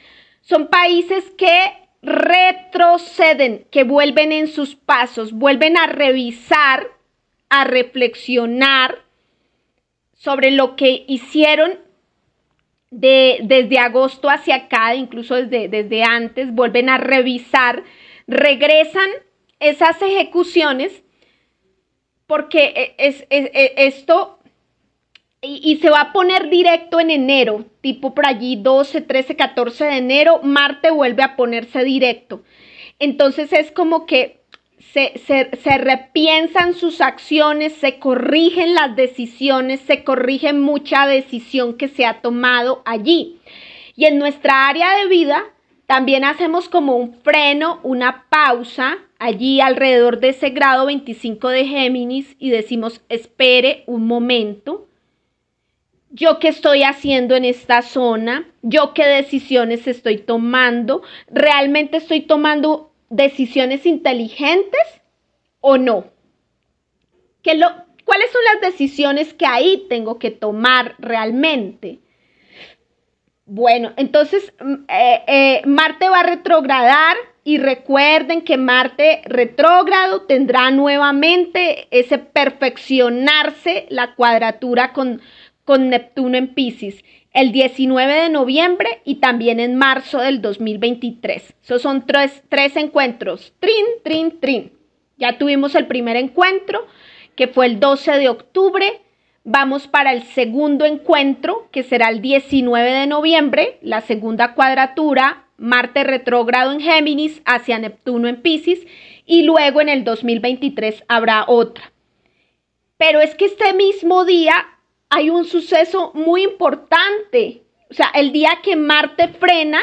son países que retroceden, que vuelven en sus pasos, vuelven a revisar a reflexionar sobre lo que hicieron de, desde agosto hacia acá, incluso desde, desde antes, vuelven a revisar, regresan esas ejecuciones porque es, esto y, se va a poner directo en enero, tipo por allí 12, 13, 14 de enero, Marte vuelve a ponerse directo. Entonces es como que se, repiensan sus acciones, se corrigen las decisiones, se corrige mucha decisión que se ha tomado allí. Y en nuestra área de vida también hacemos como un freno, una pausa allí alrededor de ese grado 25 de Géminis y decimos, espere un momento. Yo qué estoy haciendo en esta zona, yo qué decisiones estoy tomando, realmente estoy tomando decisiones inteligentes o no? ¿Qué lo, ¿Cuáles son las decisiones que ahí tengo que tomar realmente? Bueno, entonces mm, eh, eh, Marte va a retrogradar y recuerden que Marte retrógrado tendrá nuevamente ese perfeccionarse la cuadratura con, con Neptuno en Pisces el 19 de noviembre y también en marzo del 2023. Esos son tres, tres encuentros. Trin, trin, trin. Ya tuvimos el primer encuentro, que fue el 12 de octubre. Vamos para el segundo encuentro, que será el 19 de noviembre, la segunda cuadratura, Marte retrógrado en Géminis hacia Neptuno en Pisces, y luego en el 2023 habrá otra. Pero es que este mismo día hay un suceso muy importante. O sea, el día que Marte frena,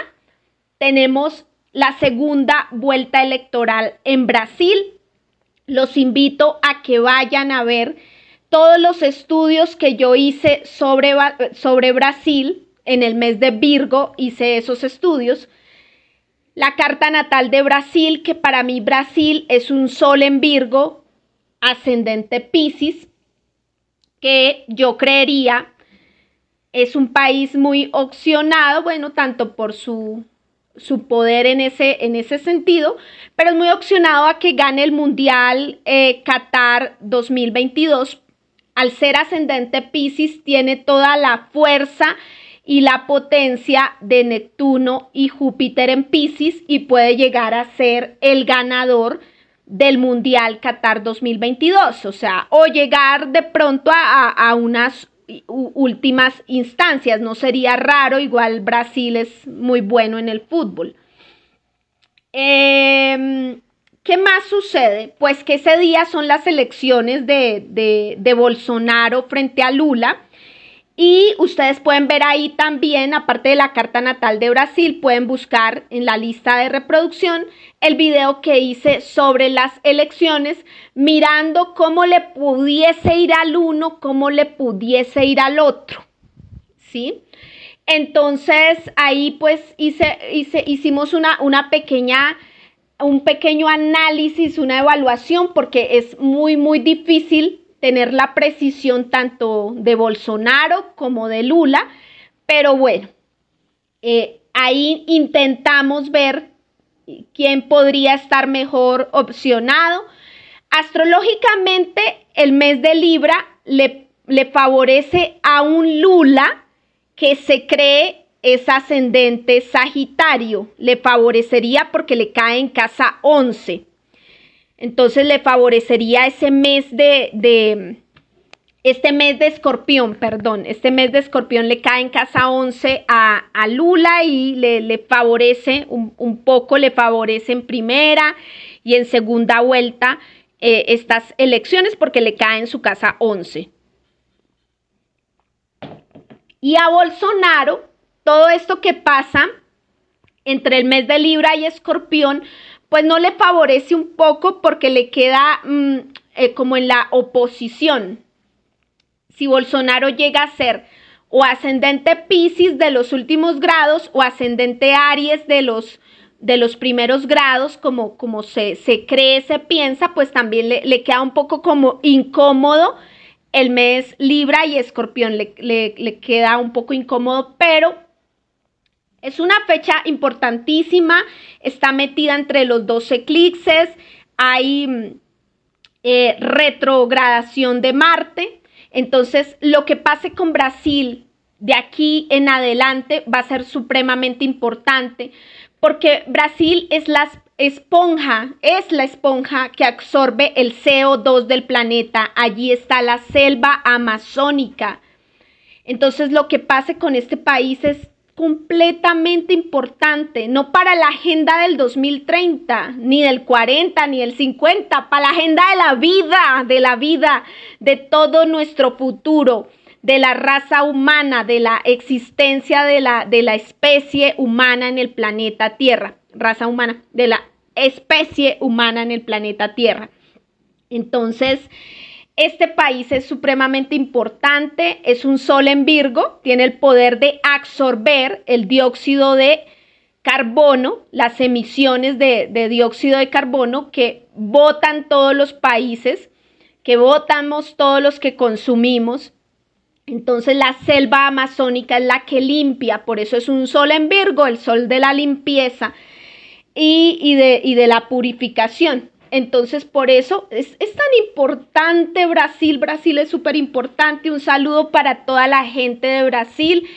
tenemos la segunda vuelta electoral en Brasil. Los invito a que vayan a ver todos los estudios que yo hice sobre, sobre Brasil. En el mes de Virgo hice esos estudios. La carta natal de Brasil, que para mí Brasil es un sol en Virgo, ascendente Pisces, que yo creería es un país muy opcionado, bueno, tanto por su, su poder en ese, en ese sentido, pero es muy opcionado a que gane el Mundial eh, Qatar 2022. Al ser ascendente Pisces, tiene toda la fuerza y la potencia de Neptuno y Júpiter en Pisces y puede llegar a ser el ganador del Mundial Qatar 2022, o sea, o llegar de pronto a, unas últimas instancias, no sería raro, igual Brasil es muy bueno en el fútbol. Em, ¿Qué más sucede? Pues que ese día son las elecciones de, de Bolsonaro frente a Lula y ustedes pueden ver ahí también, aparte de la carta natal de Brasil, pueden buscar en la lista de reproducción el video que hice sobre las elecciones, mirando cómo le pudiese ir al uno, cómo le pudiese ir al otro. ¿Sí? Entonces ahí pues hice, hice, hicimos una, una pequeña, un pequeño análisis, una evaluación, porque es muy, muy difícil tener la precisión tanto de Bolsonaro como de Lula, pero bueno, eh, ahí intentamos ver quién podría estar mejor opcionado. Astrológicamente, el mes de Libra le, le favorece a un Lula que se cree es ascendente Sagitario, le favorecería porque le cae en casa 11. Entonces le favorecería ese mes de, este mes de escorpión, perdón, este mes de escorpión le cae en casa 11 a, Lula y le, favorece un, poco, le favorece en primera y en segunda vuelta eh, estas elecciones porque le cae en su casa 11. Y a Bolsonaro, todo esto que pasa entre el mes de Libra y Escorpión, pues no le favorece un poco porque le queda mm, eh, como en la oposición. Si Bolsonaro llega a ser o ascendente Pisces de los últimos grados o ascendente Aries de los, de los primeros grados, como, como se, se, cree, se piensa, pues también le, le, queda un poco como incómodo el mes Libra y Escorpión, le, le queda un poco incómodo, pero es una fecha importantísima, está metida entre los dos eclipses, hay mm, eh, retrogradación de Marte. Entonces, lo que pase con Brasil de aquí en adelante va a ser supremamente importante porque Brasil es la esponja, es la esponja que absorbe el CO2 del planeta. Allí está la selva amazónica. Entonces, lo que pase con este país es completamente importante, no para la agenda del 2030, ni del 40, ni del 50, para la agenda de la vida, de la vida, de todo nuestro futuro, de la raza humana, de la existencia de la, de la especie humana en el planeta Tierra, raza humana, de la especie humana en el planeta Tierra. Entonces, este país es supremamente importante, es un sol en Virgo, tiene el poder de absorber el dióxido de carbono, las emisiones de, dióxido de carbono que votan todos los países, que votamos todos los que consumimos. Entonces la selva amazónica es la que limpia, por eso es un sol en Virgo, el sol de la limpieza. y, de, y de la purificación. Entonces, por eso es, tan importante Brasil. Brasil es súper importante. Un saludo para toda la gente de Brasil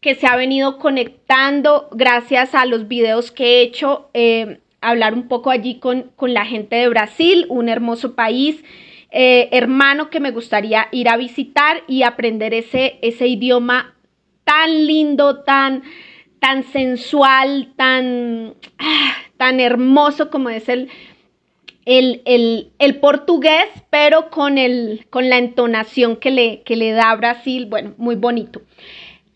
que se ha venido conectando gracias a los videos que he hecho. Eh, hablar un poco allí con, con, la gente de Brasil, un hermoso país. Eh, hermano que me gustaría ir a visitar y aprender ese, ese idioma tan lindo, tan, tan sensual, tan, ah, tan hermoso como es el, el, portugués, pero con, el, con la entonación que le, que le da Brasil, bueno, muy bonito.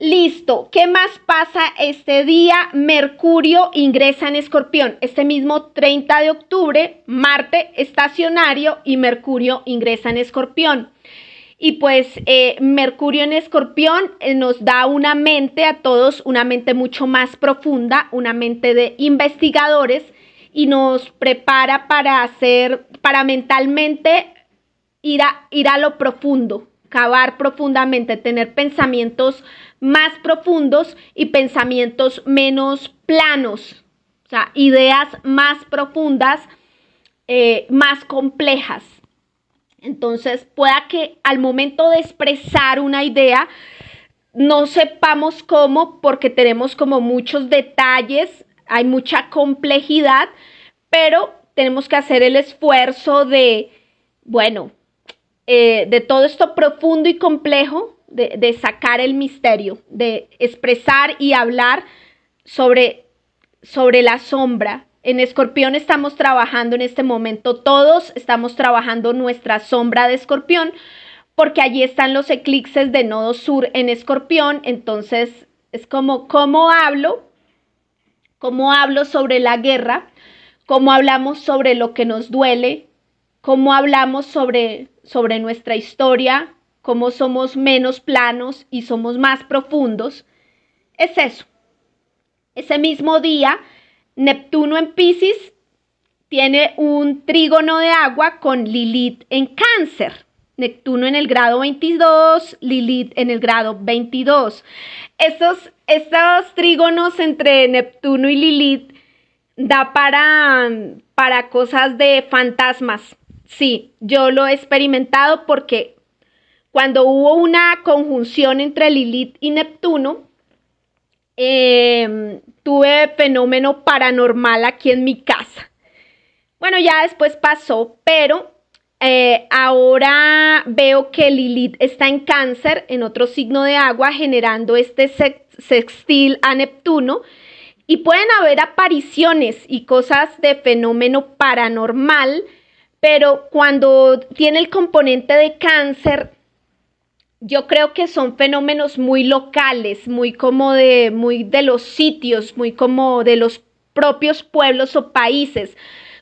Listo, ¿qué más pasa este día? Mercurio ingresa en Escorpión. Este mismo 30 de octubre, Marte estacionario y Mercurio ingresa en Escorpión. Y pues eh, Mercurio en Escorpión eh, nos da una mente a todos, una mente mucho más profunda, una mente de investigadores y nos prepara para hacer, para mentalmente ir a, ir a lo profundo, cavar profundamente, tener pensamientos más profundos y pensamientos menos planos, o sea, ideas más profundas, eh, más complejas. Entonces, pueda que al momento de expresar una idea, no sepamos cómo, porque tenemos como muchos detalles hay mucha complejidad, pero tenemos que hacer el esfuerzo de, bueno, eh, de todo esto profundo y complejo, de, de, sacar el misterio, de expresar y hablar sobre, sobre la sombra. En Escorpión estamos trabajando en este momento, todos estamos trabajando nuestra sombra de Escorpión, porque allí están los eclipses de nodo sur en Escorpión, entonces es como, ¿cómo hablo? Cómo hablo sobre la guerra, cómo hablamos sobre lo que nos duele, cómo hablamos sobre, sobre nuestra historia, cómo somos menos planos y somos más profundos. Es eso. Ese mismo día, Neptuno en Pisces tiene un trígono de agua con Lilith en cáncer. Neptuno en el grado 22, Lilith en el grado 22. Esos, estos trígonos entre Neptuno y Lilith da para, para cosas de fantasmas. Sí, yo lo he experimentado porque cuando hubo una conjunción entre Lilith y Neptuno, em, tuve fenómeno paranormal aquí en mi casa. Bueno, ya después pasó, pero eh, ahora veo que Lilith está en cáncer, en otro signo de agua, generando este sextil a Neptuno. Y pueden haber apariciones y cosas de fenómeno paranormal, pero cuando tiene el componente de cáncer, yo creo que son fenómenos muy locales, muy como de, muy de los sitios, muy como de los propios pueblos o países,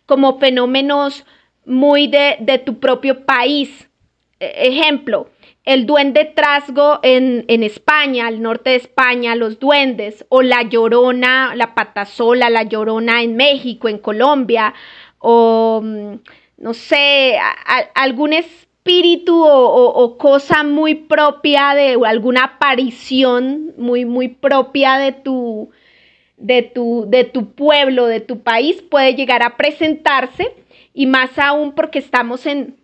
como fenómenos muy de, tu propio país. E, ejemplo, el duende trasgo en, en, España, al norte de España, los duendes, o la llorona, la patasola, la llorona en México, en Colombia, o mm, no sé, algún espíritu o, cosa muy propia de o alguna aparición muy, muy propia de tu, de tu, de tu pueblo, de tu país, puede llegar a presentarse y más aún porque estamos en,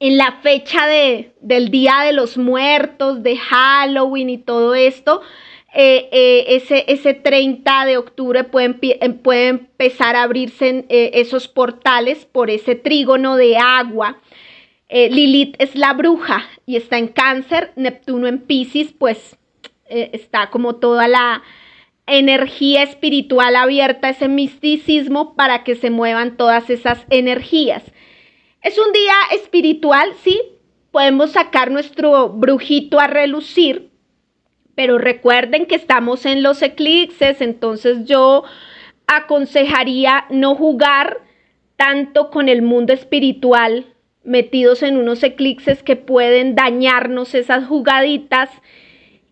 en la fecha de, del Día de los Muertos, de Halloween y todo esto, eh, eh, ese, ese 30 de octubre pueden, em, puede empezar a abrirse eh, esos portales por ese trígono de agua. Lilith es la bruja y está en cáncer, Neptuno en Pisces, pues está como toda la, energía espiritual abierta, ese misticismo para que se muevan todas esas energías. Es un día espiritual, sí, podemos sacar nuestro brujito a relucir, pero recuerden que estamos en los eclipses, entonces yo aconsejaría no jugar tanto con el mundo espiritual, metidos en unos eclipses que pueden dañarnos esas jugaditas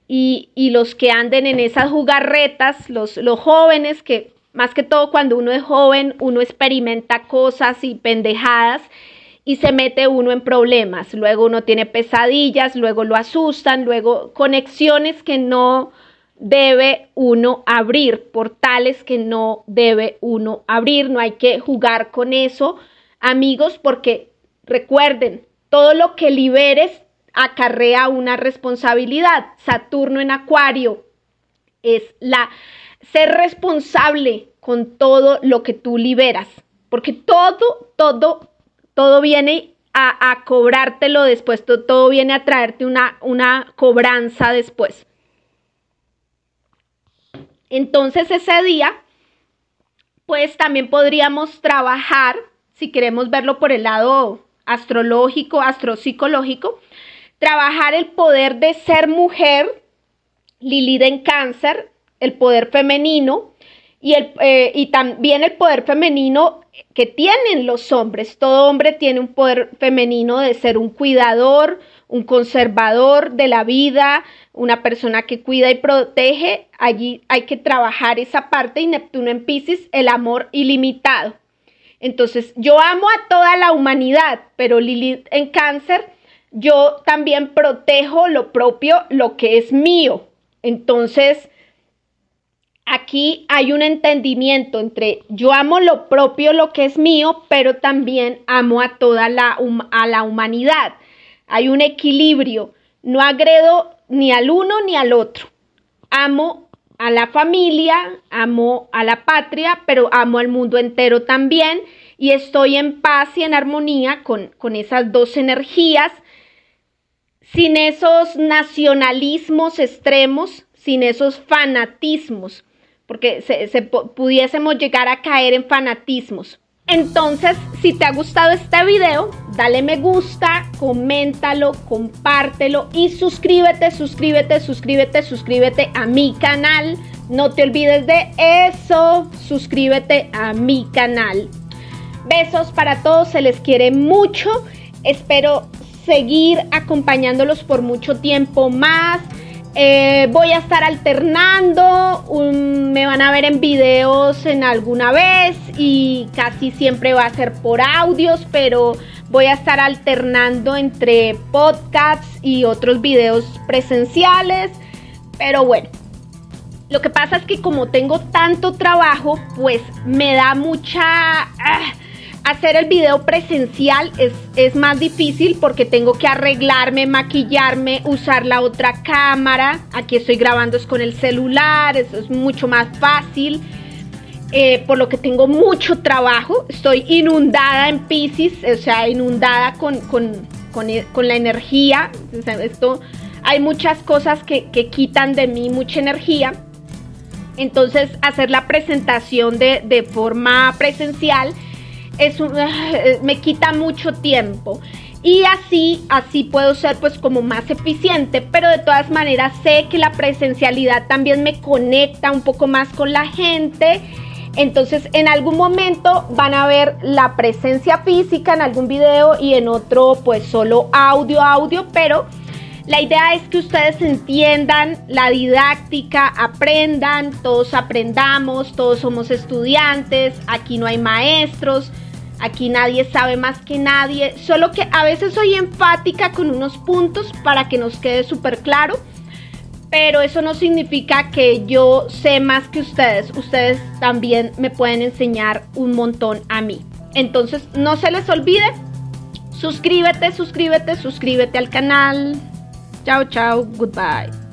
y, los que anden en esas jugarretas, los, los jóvenes que más que todo cuando uno es joven, uno experimenta cosas y pendejadas y se mete uno en problemas. Luego uno tiene pesadillas, luego lo asustan, luego conexiones que no, debe uno abrir, portales que no debe uno abrir, no hay que jugar con eso, amigos, porque recuerden, todo lo que liberes acarrea una responsabilidad. Saturno en Acuario es la ser responsable con todo lo que tú liberas, porque todo, todo, todo viene a, cobrártelo después, todo, todo, viene a traerte una, una cobranza después. Entonces ese día, pues también podríamos trabajar, si queremos verlo por el lado astrológico, astropsicológico, trabajar el poder de ser mujer, Lilith en cáncer, el poder femenino y, el, eh, y también el poder femenino que tienen los hombres. Todo hombre tiene un poder femenino de ser un cuidador, un conservador de la vida, una persona que cuida y protege. Allí hay que trabajar esa parte y Neptuno en Pisces, el amor ilimitado. Entonces, yo amo a toda la humanidad, pero Lilith en cáncer, yo también protejo lo propio, lo que es mío. Entonces, aquí hay un entendimiento entre yo amo lo propio, lo que es mío, pero también amo a toda la, a la humanidad. Hay un equilibrio. No agredo ni al uno ni al otro. Amo a la familia, amo a la patria, pero amo al mundo entero también y estoy en paz y en armonía con, con esas dos energías, sin esos nacionalismos extremos, sin esos fanatismos porque se, pudiésemos llegar a caer en fanatismos. Entonces, si te ha gustado este video, dale me gusta, coméntalo, compártelo y suscríbete, suscríbete, suscríbete, suscríbete a mi canal. No te olvides de eso, suscríbete a mi canal. Besos para todos, se les quiere mucho. Espero seguir acompañándolos por mucho tiempo más. Eh, voy a estar alternando, me van a ver en videos en alguna vez y casi siempre va a ser por audios, pero voy a estar alternando entre podcasts y otros videos presenciales. Pero bueno, lo que pasa es que como tengo tanto trabajo, pues me da mucha... Ah, hacer el video presencial es, es, más difícil porque tengo que arreglarme, maquillarme, usar la otra cámara. Aquí estoy grabando es con el celular, eso es mucho más fácil. Eh, por lo que tengo mucho trabajo, estoy inundada en Pisces, o sea, inundada con, con, con, e, con la energía. esto, hay muchas cosas que, que quitan de mí mucha energía. Entonces, hacer la presentación de, de forma presencial es me quita mucho tiempo. Y así, así puedo ser pues como más eficiente, pero de todas maneras sé que la presencialidad también me conecta un poco más con la gente. Entonces en algún momento van a ver la presencia física en algún video y en otro pues solo audio, audio, pero la idea es que ustedes entiendan la didáctica, aprendan, todos aprendamos, todos somos estudiantes, aquí no hay maestros, Aquí nadie sabe más que nadie, solo que a veces soy enfática con unos puntos para que nos quede súper claro, pero eso no significa que yo sé más que ustedes. Ustedes también me pueden enseñar un montón a mí. Entonces, no se les olvide, suscríbete, suscríbete, suscríbete al canal. Chao, chao, goodbye.